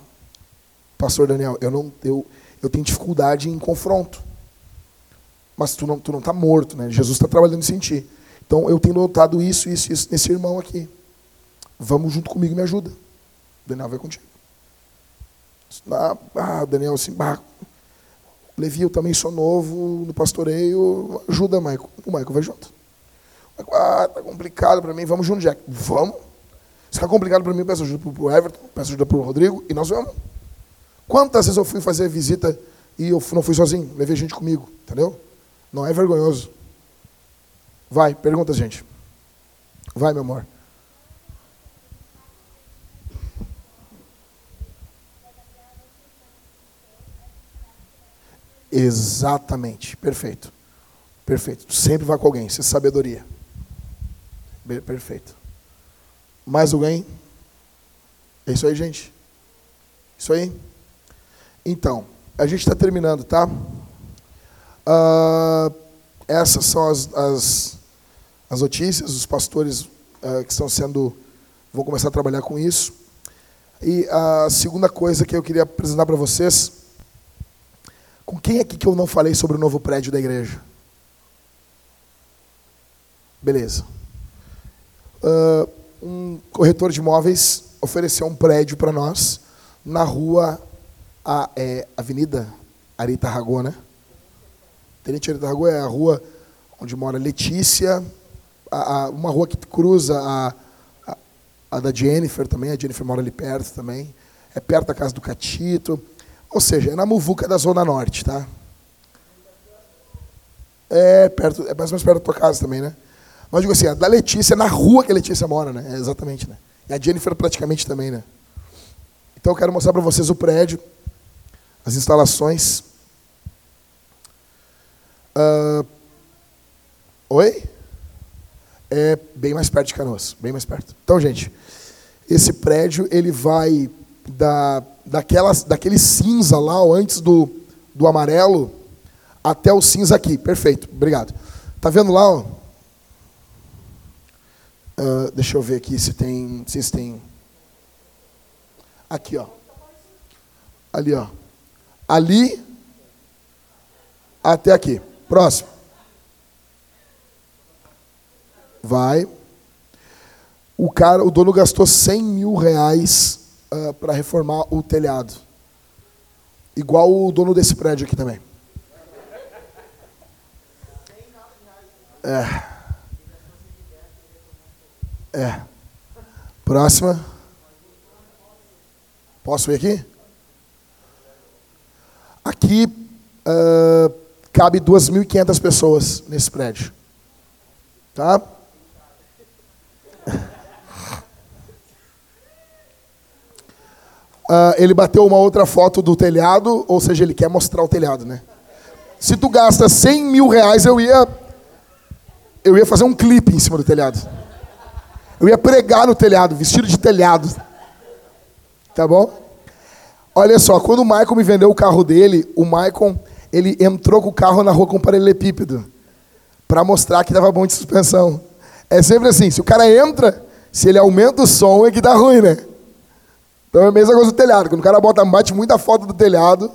Pastor Daniel, eu não eu, eu tenho dificuldade em confronto mas tu não tu não está morto, né? Jesus está trabalhando em ti. Então eu tenho notado isso, isso, isso nesse irmão aqui. Vamos junto comigo, me ajuda. O Daniel vai contigo. Ah, ah Daniel, assim, bah, Levi, eu também sou novo no pastoreio. Ajuda, Maico. O Maico vai junto. Ah, tá complicado para mim. Vamos junto, Jack. Vamos. Se ficar complicado para mim, peço ajuda para o Everton, peço ajuda para o Rodrigo e nós vamos. Quantas vezes eu fui fazer visita e eu não fui sozinho? Levei gente comigo, entendeu? Não é vergonhoso. Vai, pergunta, gente. Vai, meu amor. Exatamente, perfeito. Perfeito. Tu sempre vai com alguém, isso é sabedoria. Perfeito. Mais alguém? É isso aí, gente. Isso aí. Então, a gente está terminando, tá? Uh, essas são as, as, as, notícias, os pastores uh, que estão sendo. vão começar a trabalhar com isso. E a segunda coisa que eu queria apresentar para vocês. Com quem aqui que eu não falei sobre o novo prédio da igreja? Beleza. Uh, um corretor de imóveis ofereceu um prédio para nós na rua a, é, Avenida Arita Ragô, né? Tenente Arita Ragô é a rua onde mora Letícia, a, a, uma rua que cruza a, a, da Jennifer também, a Jennifer mora ali perto também, é perto da casa do Catito, ou seja, é na Muvuca da Zona Norte, tá? É perto, é mais ou menos perto da tua casa também, né? Mas digo assim, a da Letícia, na rua que a Letícia mora, né? É exatamente, né? E a Jennifer praticamente também, né? Então eu quero mostrar para vocês o prédio, as instalações. Uh, oi? É bem mais perto de Canoas, bem mais perto. Então, gente, esse prédio ele vai da, daquela, daquele cinza lá, antes do, do amarelo, até o cinza aqui. Perfeito, obrigado. Tá vendo lá? Ó? Uh, deixa eu ver aqui se tem. Se tem. Aqui, ó. Ali, ó. Ali até aqui. Próximo. Vai. O cara, o dono gastou 100 mil reais uh, ah, para reformar o telhado. Igual o dono desse prédio aqui também. É. É. Próxima. Posso ver aqui? Aqui uh, cabe 2.500 pessoas nesse prédio. Tá? Uh, ele bateu uma outra foto do telhado, ou seja, ele quer mostrar o telhado, né? Se tu gasta 100 mil reais, eu ia, eu ia fazer um clipe em cima do telhado. Eu ia pregar no telhado, vestido de telhado. Tá bom? Olha só, quando o Michael me vendeu o carro dele, o Michael, ele entrou com o carro na rua com paralelepípedo. Para mostrar que estava bom de suspensão. É sempre assim, se o cara entra, se ele aumenta o som, é que dá ruim, né? Então é a mesma coisa do telhado. Quando o cara bota, bate muita foto do telhado,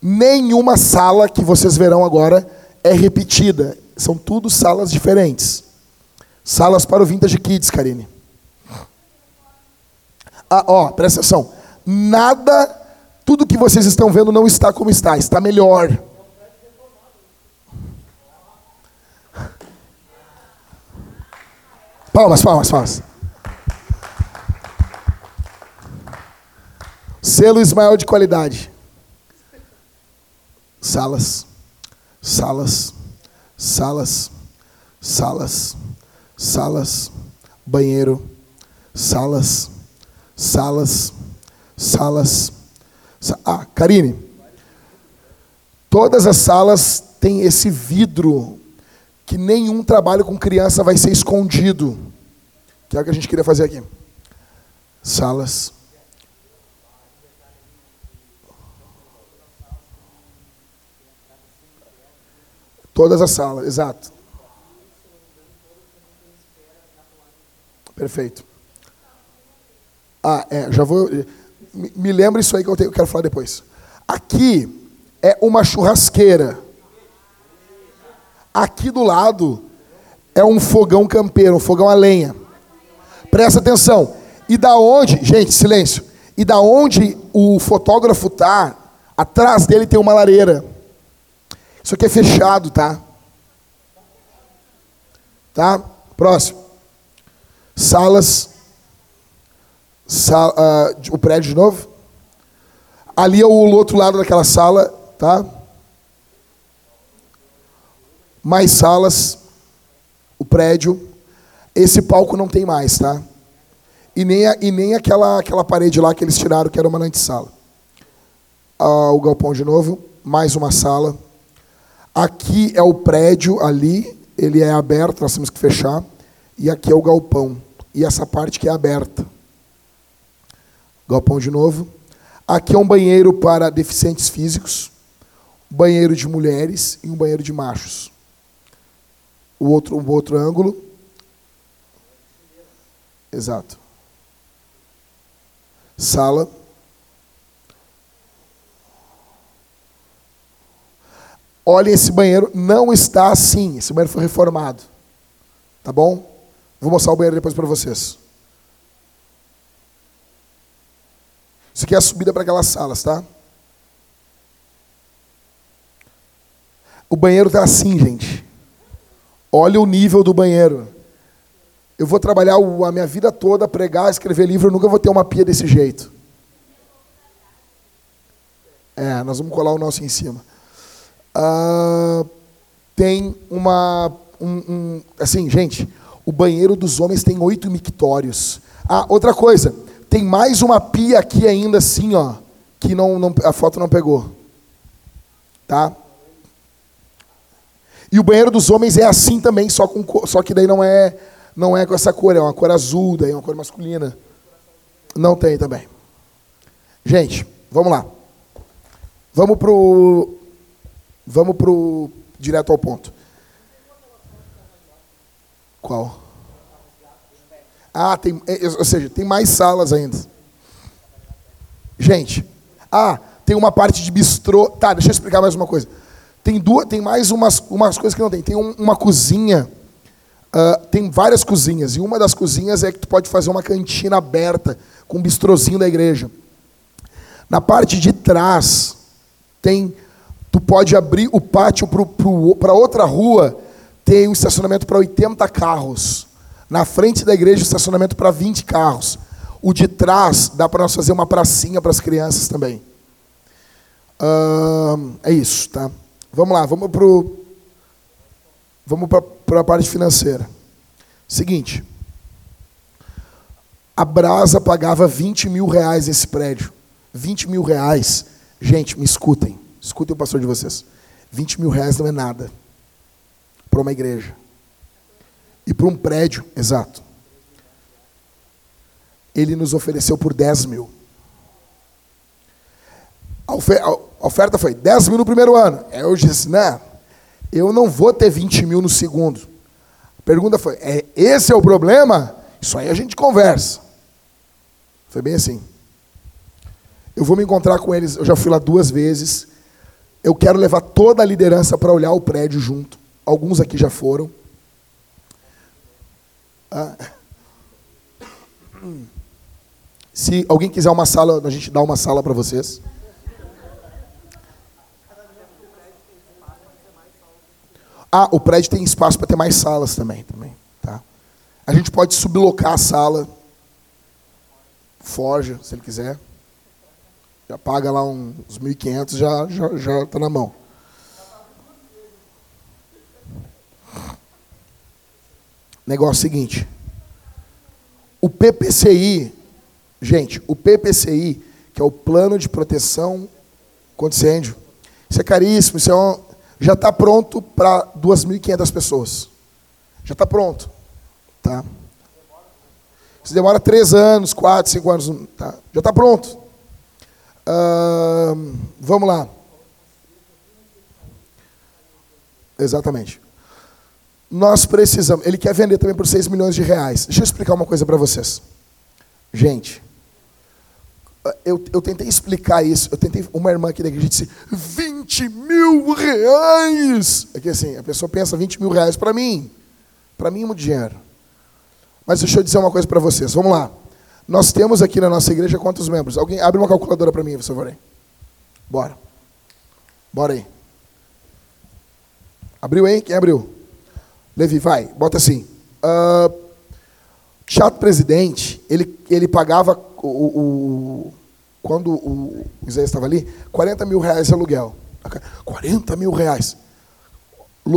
nenhuma sala que vocês verão agora é repetida. São tudo salas diferentes. Salas para o Vintage Kids, Karine. Ah, ó, presta atenção. Nada, tudo que vocês estão vendo não está como está, está melhor. Palmas, palmas, palmas. Selo Ismael de qualidade. Salas, salas, salas, salas salas, banheiro, salas, salas, salas. Ah, Karine, todas as salas têm esse vidro que nenhum trabalho com criança vai ser escondido, que é o que a gente queria fazer aqui. Salas. Todas as salas, exato. Perfeito. Ah, é, já vou. Me, lembra isso aí que eu, tenho, eu quero falar depois. Aqui é uma churrasqueira. Aqui do lado é um fogão campeiro, um fogão a lenha. Presta atenção. E da onde, gente, silêncio. E da onde o fotógrafo tá, atrás dele tem uma lareira. Isso aqui é fechado, tá? Tá? Próximo salas, sala, uh, o prédio de novo. Ali é o outro lado daquela sala, tá? mais salas, o prédio. Esse palco não tem mais, tá? E nem, a, e nem aquela, aquela parede lá que eles tiraram, que era uma antessala. Ah, o galpão de novo, mais uma sala. Aqui é o prédio ali, ele é aberto, nós temos que fechar. E aqui é o galpão. E essa parte que é aberta. Galpão de novo. Aqui é um banheiro para deficientes físicos, um banheiro de mulheres e um banheiro de machos. O outro, o outro ângulo. Exato. Sala. Olha, esse banheiro não está assim. Esse banheiro foi reformado. Tá bom? Vou mostrar o banheiro depois para vocês. Isso aqui é a subida para aquelas salas, tá? O banheiro está assim, gente. Olha o nível do banheiro. Eu vou trabalhar a minha vida toda, pregar, escrever livro, eu nunca vou ter uma pia desse jeito. É, nós vamos colar o nosso em cima. Uh, tem uma. Um, um, assim, gente, o banheiro dos homens tem oito mictórios. Ah, outra coisa, tem mais uma pia aqui ainda assim, ó, que não, não, a foto não pegou. Tá? E o banheiro dos homens é assim também, só, com, só que daí não é, não é com essa cor, é uma cor azul, daí é uma cor masculina. Não tem também. Gente, vamos lá. Vamos pro Vamos pro direto ao ponto. Qual? Ah, tem, é, ou seja, tem mais salas ainda. Gente, ah, tem uma parte de bistrô. Tá, deixa eu explicar mais uma coisa. Tem duas, tem mais umas, umas coisas que não tem. Tem um, uma cozinha, uh, tem várias cozinhas, e uma das cozinhas é que tu pode fazer uma cantina aberta com um bistrozinho da igreja. Na parte de trás tem, tu pode abrir o pátio para outra rua, tem um estacionamento para 80 carros. Na frente da igreja, estacionamento para 20 carros. O de trás, dá para nós fazer uma pracinha para as crianças também. Uh, é isso, tá? Vamos lá, vamos para vamos a parte financeira. Seguinte, a Brasa pagava 20 mil reais esse prédio. 20 mil reais. Gente, me escutem. Escutem o pastor de vocês. 20 mil reais não é nada para uma igreja e para um prédio, exato. Ele nos ofereceu por 10 mil. A, oferta foi 10 mil no primeiro ano. Eu disse, não, eu não vou ter 20 mil no segundo. A pergunta foi, é, esse é o problema? Isso aí a gente conversa. Foi bem assim. Eu vou me encontrar com eles, eu já fui lá duas vezes. Eu quero levar toda a liderança para olhar o prédio junto. Alguns aqui já foram. Ah. Se alguém quiser uma sala, a gente dá uma sala para vocês. Ah, o prédio tem espaço para ter mais salas também, também, tá? A gente pode sublocar a sala, forja, se ele quiser. Já paga lá uns 1.500, já já já está na mão. Negócio seguinte. O PPCI, gente, o PPCI, que é o Plano de Proteção contra Incêndio, isso é caríssimo, isso é um, já está pronto para 2.500 pessoas. Já está pronto. Tá? Isso demora três anos, quatro, cinco anos. Tá? Já está pronto. Vamos lá. Exatamente nós precisamos. Ele quer vender também por 6 milhões de reais. Deixa eu explicar uma coisa para vocês. Gente, eu, eu tentei explicar isso. Eu tentei. Uma irmã aqui da igreja disse: 20 mil reais! É que assim, a pessoa pensa 20 mil reais para mim. Para mim é muito dinheiro. Mas deixa eu dizer uma coisa para vocês. Vamos lá. Nós temos aqui na nossa igreja quantos membros? Alguém abre uma calculadora para mim, por favor. Bora. Bora aí. Abriu aí? Quem abriu? Levi, vai, bota assim. Uh, chato presidente, ele, ele pagava o, o quando o Isaías estava ali, 40 mil reais de aluguel. 40 mil reais.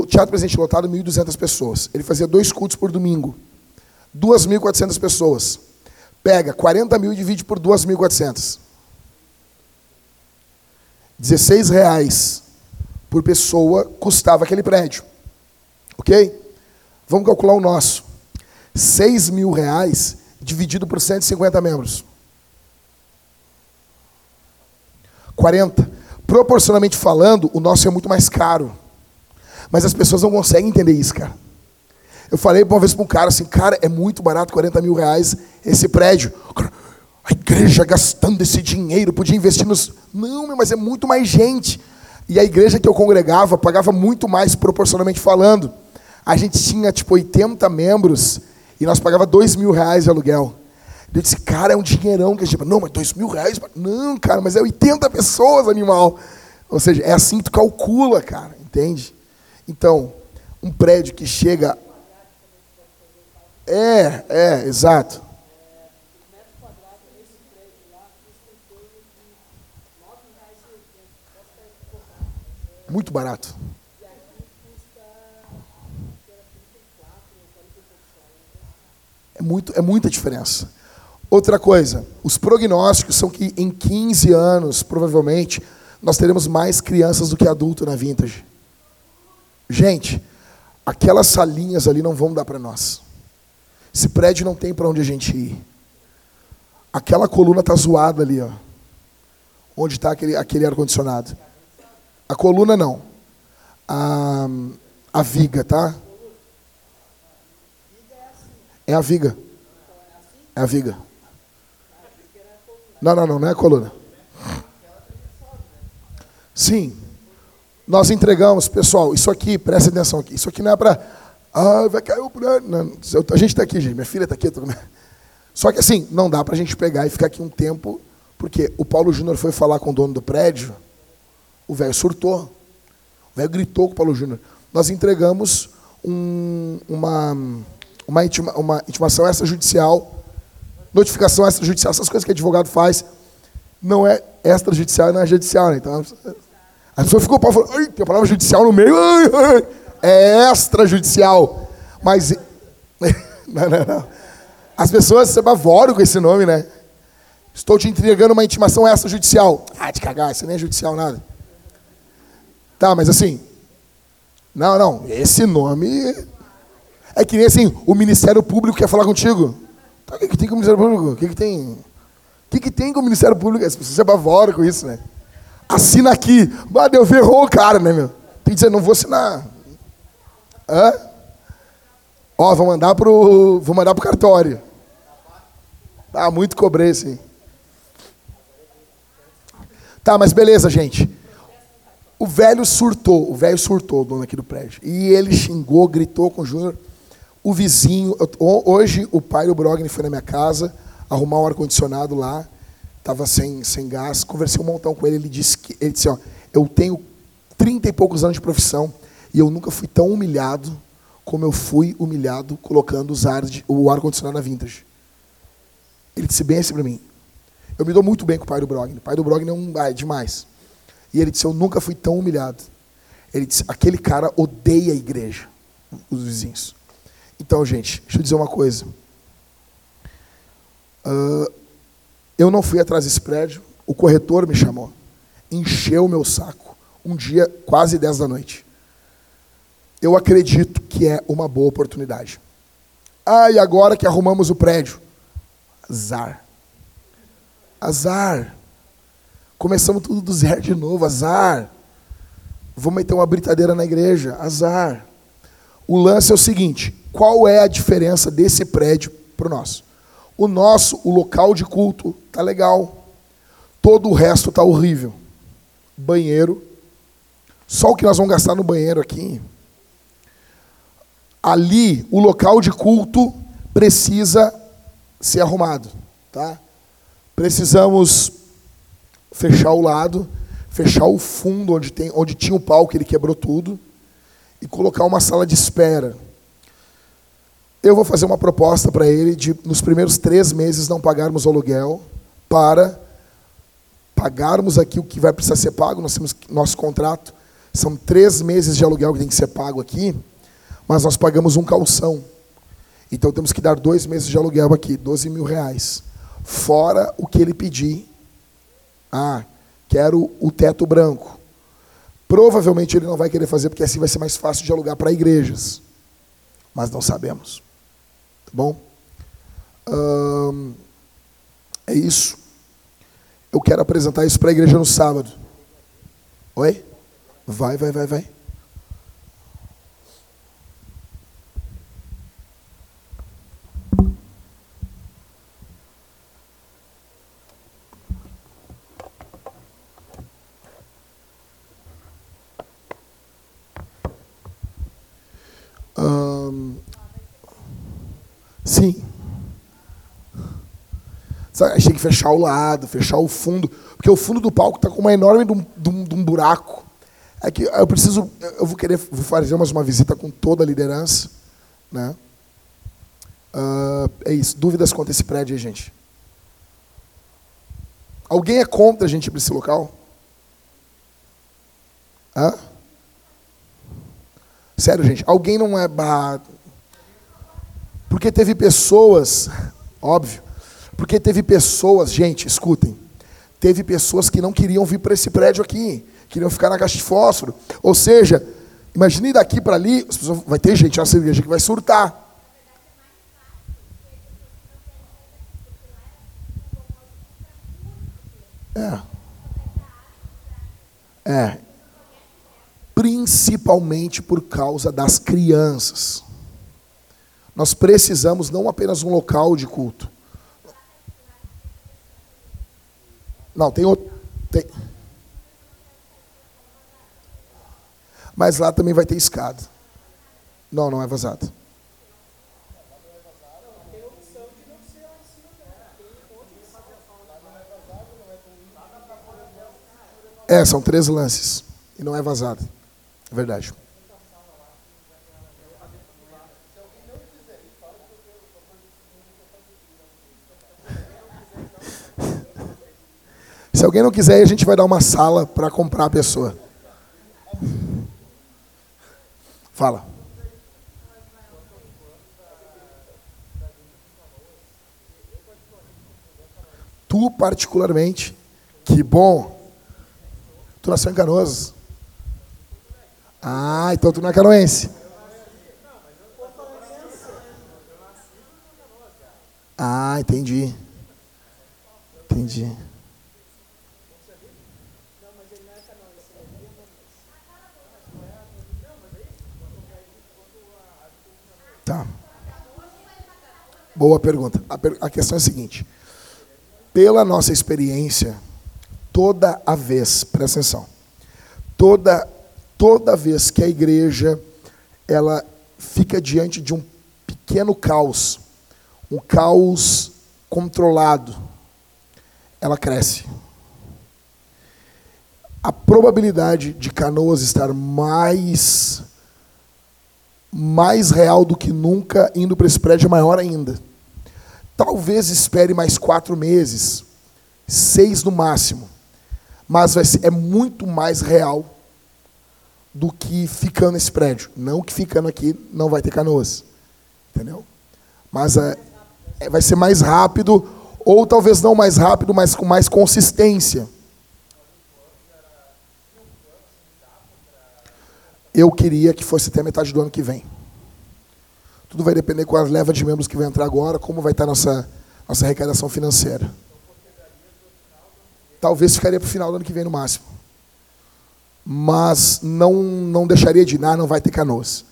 Teatro Presidente lotado, 1.200 pessoas. Ele fazia dois cultos por domingo. 2.400 pessoas. Pega 40 mil e divide por 2.400. 16 reais por pessoa custava aquele prédio. Ok? Vamos calcular o nosso. 6 mil reais dividido por 150 membros. 40. Proporcionalmente falando, o nosso é muito mais caro. Mas as pessoas não conseguem entender isso, cara. Eu falei uma vez para um cara assim, cara, é muito barato, 40 mil reais esse prédio. A igreja gastando esse dinheiro, podia investir nos. Não, mas é muito mais gente. E a igreja que eu congregava pagava muito mais proporcionalmente falando. A gente tinha tipo 80 membros e nós pagava 2 mil reais de aluguel. Eu disse, cara, é um dinheirão que a gente. Não, mas 2 mil reais? Não, cara, mas é 80 pessoas, animal. Ou seja, é assim que tu calcula, cara, entende? Então, um prédio que chega. É, é, exato. Muito barato. É, muito, é muita diferença. Outra coisa, os prognósticos são que em 15 anos, provavelmente, nós teremos mais crianças do que adultos na Vintage. Gente, aquelas salinhas ali não vão dar para nós. Esse prédio não tem para onde a gente ir. Aquela coluna tá zoada ali, ó. Onde está aquele, aquele ar-condicionado. A coluna não. A, a viga, tá? É a viga. É a viga. Não, não, não, não é a coluna. Sim. Nós entregamos, pessoal, isso aqui, presta atenção aqui. Isso aqui não é para. Ah, vai cair o eu- a gente está aqui, gente. Minha filha está aqui. tô- Só que assim, não dá para a gente pegar e ficar aqui um tempo, porque o Paulo Júnior foi falar com o dono do prédio, o velho surtou. O velho gritou com o Paulo Júnior. Nós entregamos um- uma, uma, intima- uma intimação extrajudicial, notificação extrajudicial, essas coisas que advogado faz. Não é extrajudicial, não é judicial. Né? Então, a pessoa ficou falando, "Ai, tem a palavra judicial no meio. ai, ai." É extrajudicial. Mas. Não, não, não. As pessoas se apavoram com esse nome, né? Estou te entregando uma intimação extrajudicial. Ah, de cagar, isso nem é judicial nada. Tá, mas assim. Não, não. Esse nome. É que nem assim, o Ministério Público quer falar contigo. Tá, o que, que tem com o Ministério Público? O que, que tem? O que, que tem com o Ministério Público? As pessoas se apavoram com isso, né? Assina aqui. Deu ferrou o cara, né, meu? Tem que dizer, não vou assinar. Hã? Ó, vou mandar pro. Vou mandar pro cartório. Tá, muito cobrei, sim. Tá, mas beleza, gente. O velho surtou, o velho surtou, o dono aqui do prédio. E ele xingou, gritou com o Júnior. O vizinho. eu- ho- hoje o pai do Brogni foi na minha casa arrumar um ar-condicionado lá. Estava sem, sem gás. Conversei um montão com ele. Ele disse que. Ele disse, ó, eu tenho trinta e poucos anos de profissão e eu nunca fui tão humilhado como eu fui humilhado colocando os ar o ar-condicionado na vintage. Ele disse bem assim para mim. Eu me dou muito bem com o pai do Brogni. O pai do Brogni é um ah, é demais. E ele disse: Eu nunca fui tão humilhado. Ele disse: Aquele cara odeia a igreja, os vizinhos. Então, gente, deixa eu dizer uma coisa. Ah, eu não fui atrás desse prédio, o corretor me chamou, encheu o meu saco, um dia quase 10 da noite. Eu acredito que é uma boa oportunidade. Ah, e agora que arrumamos o prédio? Azar. Azar. Começamos tudo do zero de novo, azar. Vou meter uma britadeira na igreja, azar. O lance é o seguinte: qual é a diferença desse prédio para o nosso? O nosso, o local de culto, tá legal. Todo o resto tá horrível. Banheiro. Só o que nós vamos gastar no banheiro aqui. Ali, o local de culto precisa ser arrumado, tá? Precisamos fechar o lado, fechar o fundo onde, tem, onde tinha o palco, ele quebrou tudo, e colocar uma sala de espera. Eu vou fazer uma proposta para ele de, nos primeiros três meses, não pagarmos o aluguel, para pagarmos aqui o que vai precisar ser pago, nós temos nosso contrato, São três meses de aluguel que tem que ser pago aqui, mas nós pagamos um calção. Então temos que dar dois meses de aluguel aqui, 12 mil reais. Fora o que ele pedir. Ah, quero o teto branco. Provavelmente ele não vai querer fazer, porque assim vai ser mais fácil de alugar para igrejas. Mas não sabemos. Tá bom? Hum, é isso. Eu quero apresentar isso para a igreja no sábado. Oi? Vai, vai, vai, vai. sim. Sabe, achei que fechar o lado, fechar o fundo, porque o fundo do palco está com uma enorme de um, de, um, de um, buraco. É que eu preciso, eu vou querer vou fazer mais uma visita com toda a liderança, né? Uh, é isso. Dúvidas quanto a esse prédio aí, gente? Alguém é contra a gente ir para esse local? Hã? Sério, gente. Alguém não é. Porque teve pessoas, óbvio, porque teve pessoas, gente, escutem, teve pessoas que não queriam vir para esse prédio aqui, queriam ficar na caixa de fósforo. Ou seja, imagine daqui para ali, pessoas, vai ter gente nessa igreja que vai surtar. É. É. Principalmente por causa das crianças. Nós precisamos não apenas um local de culto, Não, tem outro. Tem. Mas lá também vai ter escada. Não, não é vazado. É, são três lances. E não é vazado. É verdade. Se alguém não quiser, a gente vai dar uma sala para comprar a pessoa. Fala. Tu, particularmente, que bom. Tu nasceu em Canoas. Ah, então tu não é canoense. Ah, entendi. Entendi. Tá. Boa pergunta. A, per a questão é a seguinte: pela nossa experiência, toda a vez, presta atenção, toda, toda vez que a igreja ela fica diante de um pequeno caos, um caos controlado, ela cresce. A probabilidade de Canoas estar mais mais real do que nunca, indo para esse prédio maior ainda. Talvez espere mais quatro meses, seis no máximo, mas vai ser, é muito mais real do que ficando nesse prédio. Não que ficando aqui não vai ter canoas, entendeu? Mas é, é, vai ser mais rápido, ou talvez não mais rápido, mas com mais consistência. Eu queria que fosse até metade do ano que vem. Tudo vai depender com as levas de membros que vai entrar agora, como vai estar nossa, nossa arrecadação financeira. Talvez ficaria para o final do ano que vem no máximo. Mas não, não deixaria de ir, não vai ter canoas.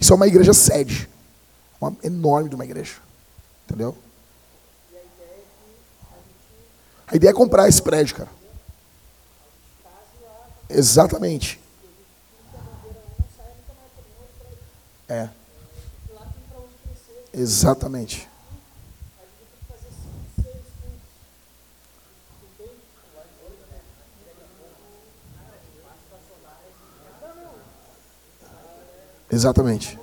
Isso é uma igreja sede. Uma enorme de uma igreja. Entendeu? A ideia é comprar esse prédio, cara. Exatamente. É. Exatamente. Exatamente.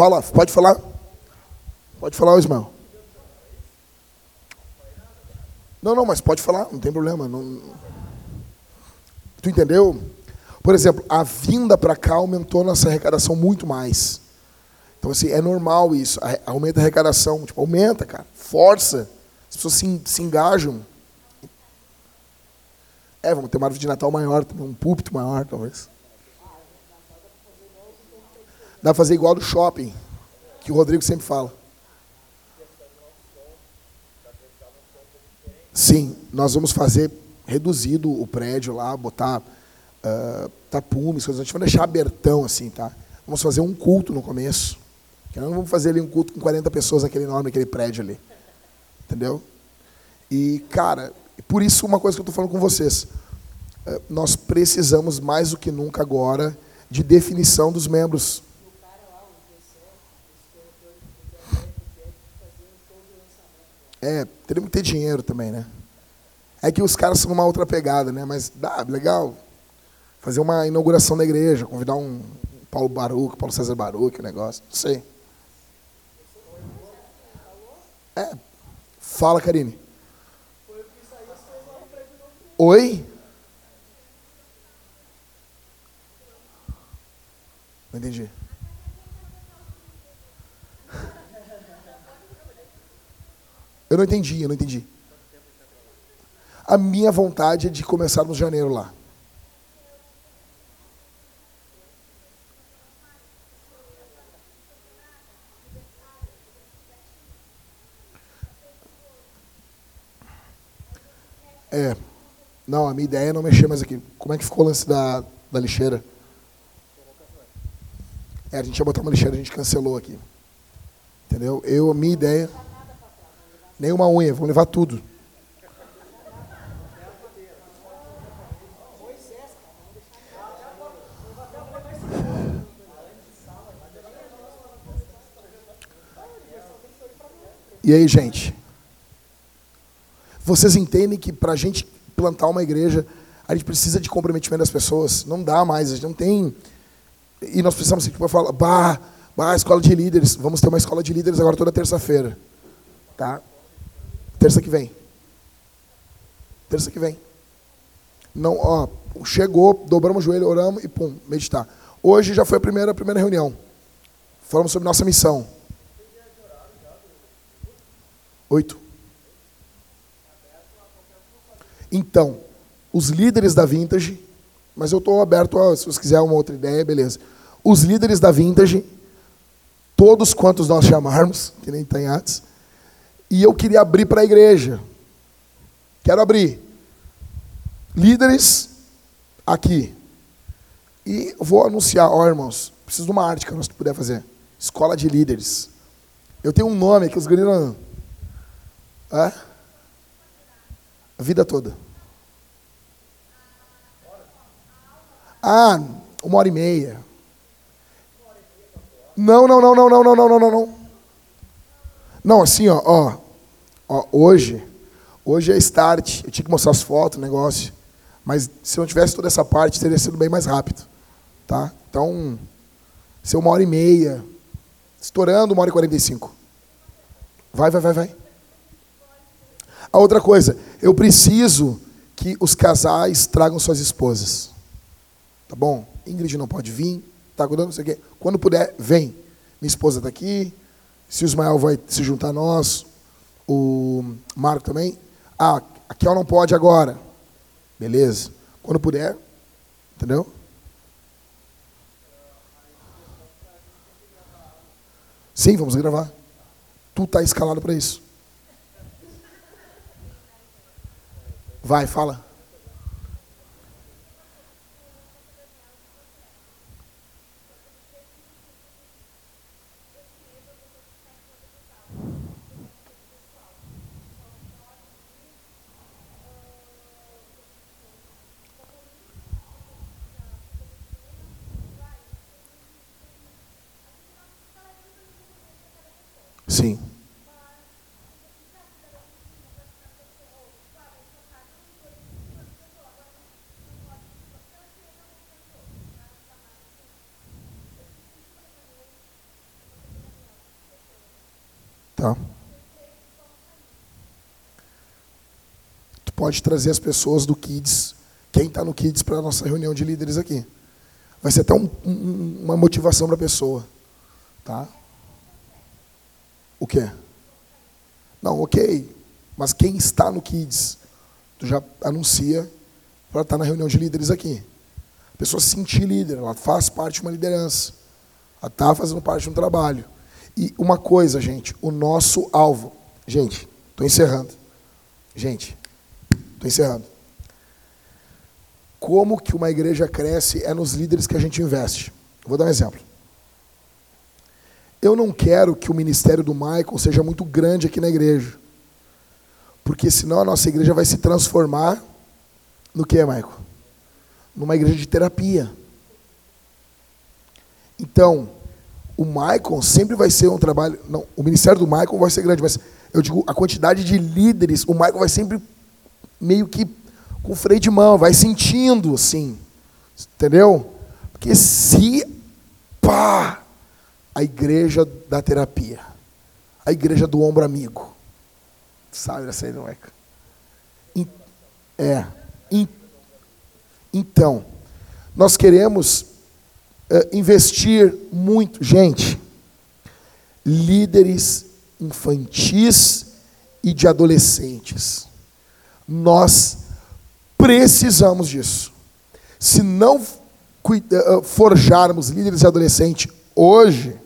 Fala, pode falar. Pode falar, Ismael. Não, não, mas pode falar, não tem problema. Não... Tu entendeu? Por exemplo, a vinda para cá aumentou nossa arrecadação muito mais. Então, assim, é normal isso. Aumenta a arrecadação. Tipo, aumenta, cara. Força. As pessoas se, se engajam. É, vamos ter uma árvore de Natal maior, um púlpito maior, talvez. Dá para fazer igual do shopping, que o Rodrigo sempre fala. Sim, nós vamos fazer reduzido o prédio lá, botar uh, tapumes, coisas. A gente vai deixar abertão assim, tá? Vamos fazer um culto no começo. Não vamos fazer ali um culto com 40 pessoas naquele enorme, aquele prédio ali. Entendeu? E, cara, por isso uma coisa que eu estou falando com vocês. Uh, nós precisamos mais do que nunca agora de definição dos membros. É, teria que ter dinheiro também, né? É que os caras são uma outra pegada, né? Mas dá, legal. Fazer uma inauguração da igreja, convidar um Paulo Baruch, Paulo César Baruch, o negócio. Não sei. É. Fala, Karine. Oi? Não entendi. Eu não entendi, eu não entendi. A minha vontade é de começar no janeiro lá. É. Não, a minha ideia é não mexer mais aqui. Como é que ficou o lance da, da lixeira? É, a gente ia botar uma lixeira, a gente cancelou aqui. Entendeu? Eu, a minha ideia. Nem uma unha, vamos levar tudo. E aí, gente? Vocês entendem que para a gente plantar uma igreja, a gente precisa de comprometimento das pessoas. Não dá mais, a gente não tem. E nós precisamos, tipo, falar, bah, bah, escola de líderes. Vamos ter uma escola de líderes agora toda terça-feira. Tá? Terça que vem. Terça que vem. Não, ó, chegou, dobramos o joelho, oramos e pum, meditar. Hoje já foi a primeira, a primeira reunião. Falamos sobre nossa missão. Oito. Então, os líderes da Vintage, mas eu estou aberto a, se você quiser uma outra ideia, beleza. Os líderes da Vintage, todos quantos nós chamarmos, que nem Tanhates, e eu queria abrir para a igreja. Quero abrir. Líderes aqui. E vou anunciar, ó irmãos, preciso de uma arte que nós puder fazer. Escola de líderes. Eu tenho um nome que os gringos. É? A vida toda. Ah, uma hora e meia. Não, não, não, não, não, não, não, não, não. Não, assim, ó, ó, ó, hoje, hoje é start. Eu tinha que mostrar as fotos, negócio. Mas se eu não tivesse toda essa parte, teria sido bem mais rápido. Tá? Então, ser uma hora e meia, estourando uma hora e quarenta e cinco. Vai, vai, vai, vai. A outra coisa, eu preciso que os casais tragam suas esposas. Tá bom? Ingrid não pode vir, tá cuidando, não sei o quê. Quando puder, vem. Minha esposa está aqui, se o Ismael vai se juntar a nós, o Marco também. Ah, a Kel não pode agora. Beleza. Quando puder, entendeu? Sim, vamos gravar. Tu está escalado para isso. Vai, fala. Sim. Tá? Tu pode trazer as pessoas do Kids, quem está no Kids, para a nossa reunião de líderes aqui. Vai ser até um, um, uma motivação para a pessoa. Tá? O quê? Não, ok. Mas quem está no Kids, tu já anuncia para estar tá na reunião de líderes aqui. A pessoa se sentir líder, ela faz parte de uma liderança. Ela está fazendo parte de um trabalho. E uma coisa, gente, o nosso alvo. Gente, estou encerrando. Gente, estou encerrando. Como que uma igreja cresce é nos líderes que a gente investe. Vou dar um exemplo. Eu não quero que o ministério do Michael seja muito grande aqui na igreja. Porque senão a nossa igreja vai se transformar no que, Michael? Numa igreja de terapia. Então, o Michael sempre vai ser um trabalho. Não, o ministério do Michael vai ser grande, mas eu digo, a quantidade de líderes, o Michael vai sempre meio que com freio de mão, vai sentindo assim. Entendeu? Porque se pá, a igreja da terapia, a igreja do ombro amigo. Sabe essa aí, não é? É. Então, nós queremos uh, investir muito, gente, líderes infantis e de adolescentes. Nós precisamos disso. Se não uh, forjarmos líderes de adolescente hoje,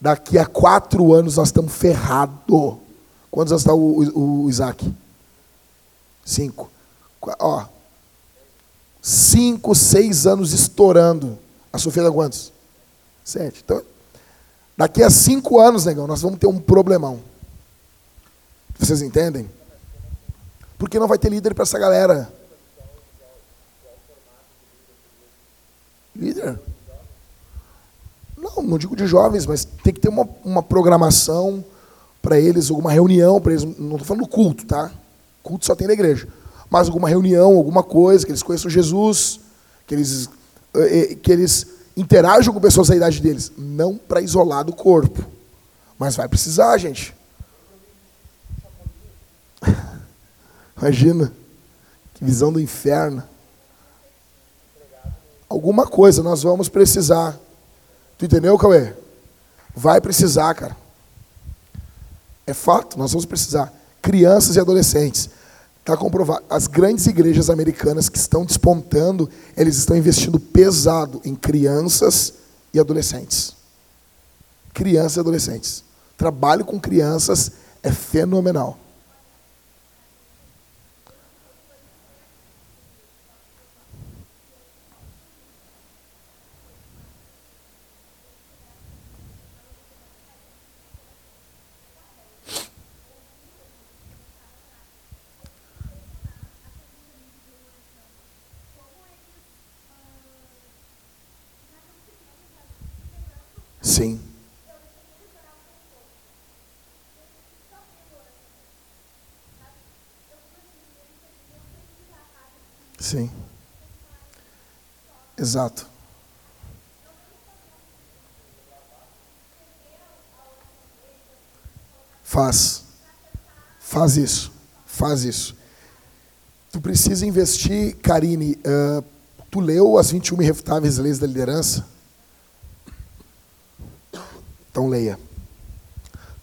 daqui a quatro anos nós estamos ferrados. Quantos anos está o, o, Isaac? Cinco. Ó, cinco, seis anos estourando. A Sofia dá quantos? Sete. Então, daqui a cinco anos, negão, nós vamos ter um problemão. Vocês entendem? Porque não vai ter líder para essa galera. Líder? Não, não digo de jovens, mas tem que ter uma, uma programação para eles, alguma reunião para eles. Não estou falando culto, tá? Culto só tem na igreja. Mas alguma reunião, alguma coisa, que eles conheçam Jesus, que eles eh, eh, que eles interajam com pessoas da idade deles, não para isolar do corpo. Mas vai precisar, gente. Imagina. Que visão do inferno. Alguma coisa nós vamos precisar. Tu entendeu, Cauê? Vai precisar, cara. É fato, nós vamos precisar. Crianças e adolescentes. Está comprovado. As grandes igrejas americanas que estão despontando, eles estão investindo pesado em crianças e adolescentes. Crianças e adolescentes. Trabalho com crianças é fenomenal. Sim. Sim. Exato. Faz. Faz isso. Faz isso. Tu precisa investir, Karine. Uh, tu leu as 21 irrefutáveis leis da liderança? Então leia.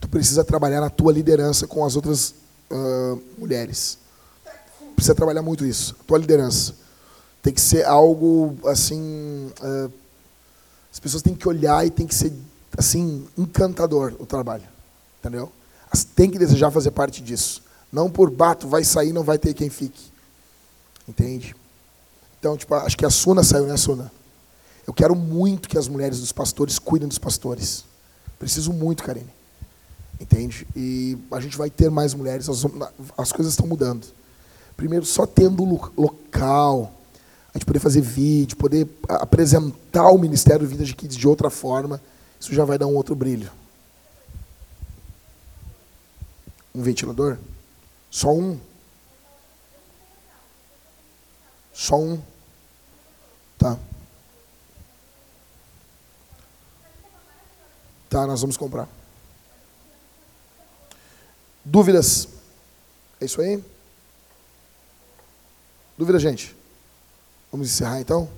Tu precisa trabalhar na tua liderança com as outras uh, mulheres. Precisa trabalhar muito isso. Tua liderança. Tem que ser algo assim. Uh, as pessoas têm que olhar e tem que ser assim encantador o trabalho, entendeu? Elas que desejar fazer parte disso. Não por bato, vai sair, não vai ter quem fique. Entende? Então, tipo, acho que a Suna saiu, né, Suna? Eu quero muito que as mulheres dos pastores cuidem dos pastores. Preciso muito, Karine. Entende? E a gente vai ter mais mulheres, as, as coisas estão mudando. Primeiro, só tendo local, a gente poder fazer vídeo, poder apresentar o Ministério Vida de Kids de outra forma, isso já vai dar um outro brilho. Um ventilador? Só um? Só um? Tá. Tá, nós vamos comprar. Dúvidas? É isso aí? Dúvida, gente? Vamos encerrar então?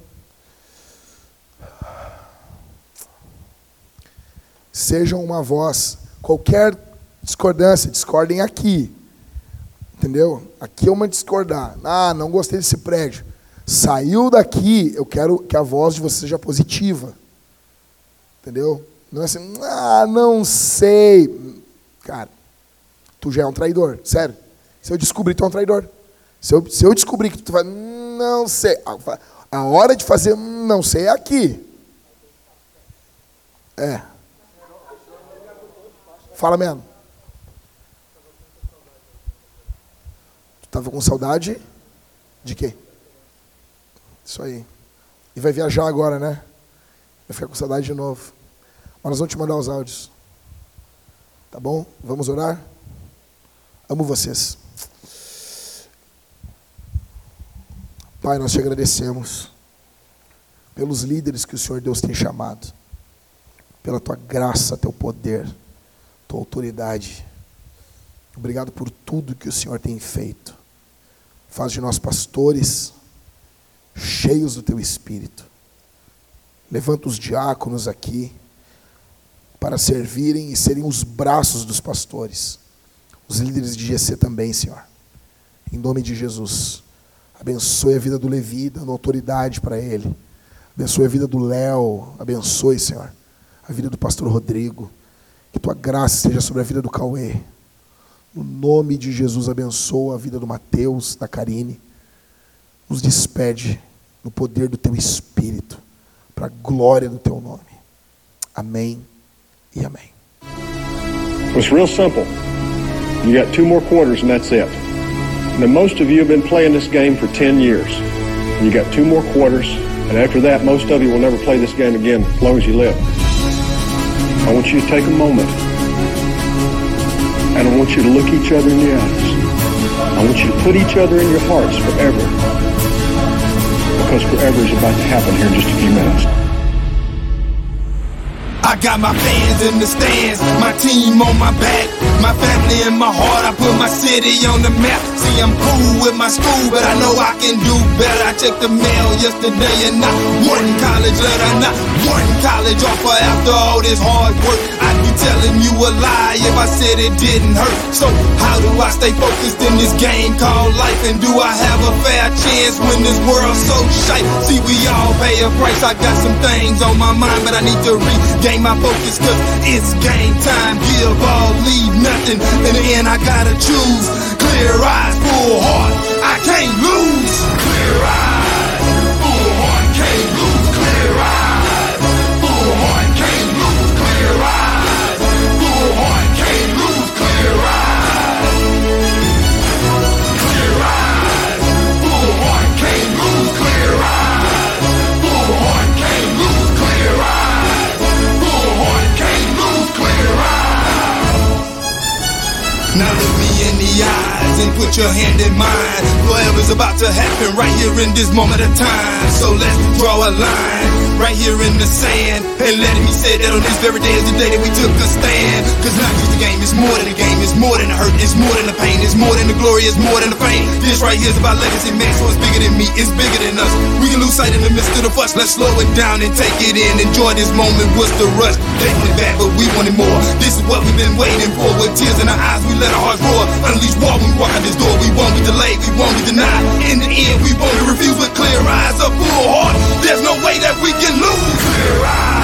Sejam uma voz. Qualquer discordância, discordem aqui. Entendeu? Aqui é uma discordar. Ah, não gostei desse prédio. Saiu daqui, eu quero que a voz de você seja positiva. Entendeu? Não é assim, ah, não sei. Cara, tu já é um traidor, sério. Se eu descobrir tu é um traidor. Se eu, se eu descobrir que tu vai, não sei. A hora de fazer não sei é aqui. É. Fala mesmo. Tu estava com saudade de quê? Isso aí. E vai viajar agora, né? Vai ficar com saudade de novo. Mas nós vamos te mandar os áudios. Tá bom? Vamos orar? Amo vocês. Pai, nós te agradecemos pelos líderes que o Senhor Deus tem chamado, pela tua graça, teu poder, tua autoridade. Obrigado por tudo que o Senhor tem feito. Faz de nós pastores cheios do teu espírito. Levanta os diáconos aqui para servirem e serem os braços dos pastores. Os líderes de GC também, Senhor. Em nome de Jesus. Abençoe a vida do Levi, dando autoridade para ele. Abençoe a vida do Léo. Abençoe, Senhor, a vida do pastor Rodrigo. Que tua graça esteja sobre a vida do Cauê. No nome de Jesus, abençoa a vida do Mateus, da Karine. Nos despede no poder do teu Espírito, para a glória do teu nome. Amém e amém. It's real simple. You got two more quarters and that's it. Now, most of you have been playing this game for 10 years. You got two more quarters, and after that, most of you will never play this game again as long as you live. I want you to take a moment, and I want you to look each other in the eyes. I want you to put each other in your hearts forever, because forever is about to happen here in just a few minutes. I got my fans in the stands, my team on my back, my family in my heart. I put my city on the map. See, I'm cool with my school, but I know I can do better. I checked the mail yesterday and not one college letter, not one college offer after all this hard work. I'd be telling you a lie if I said it didn't hurt. So, how do I stay focused in this game called life? And do I have a fair chance when this world's so shite? See, we all pay a price. I got some things on my mind, but I need to regain my focus cause it's game time. Give all, leave nothing. In the end, I gotta choose. Clear eyes, full heart. I can't lose. Clear eyes, and put your hand in mine. Whatever's about to happen right here in this moment of time. So let's draw a line right here in the sand. And let me say that on this very day is the day that we took a stand. Cause not just the game, it's more than a game, it's more than the hurt, it's more than the pain, it's more than the glory, it's more than the fame. This right here is about legacy, man, so it's bigger than me, it's bigger than us. We can lose sight in the midst of the fuss. Let's slow it down and take it in. Enjoy this moment, what's the rush? They want it back, but we wanted more. This is what we've been waiting for. With tears in our eyes, we let our hearts roar. Unleash war when we walk out this door, we won't be delayed, we won't be denied. In the end, we won't be refused with clear eyes, a full heart. There's no way that we can lose. Clear eyes.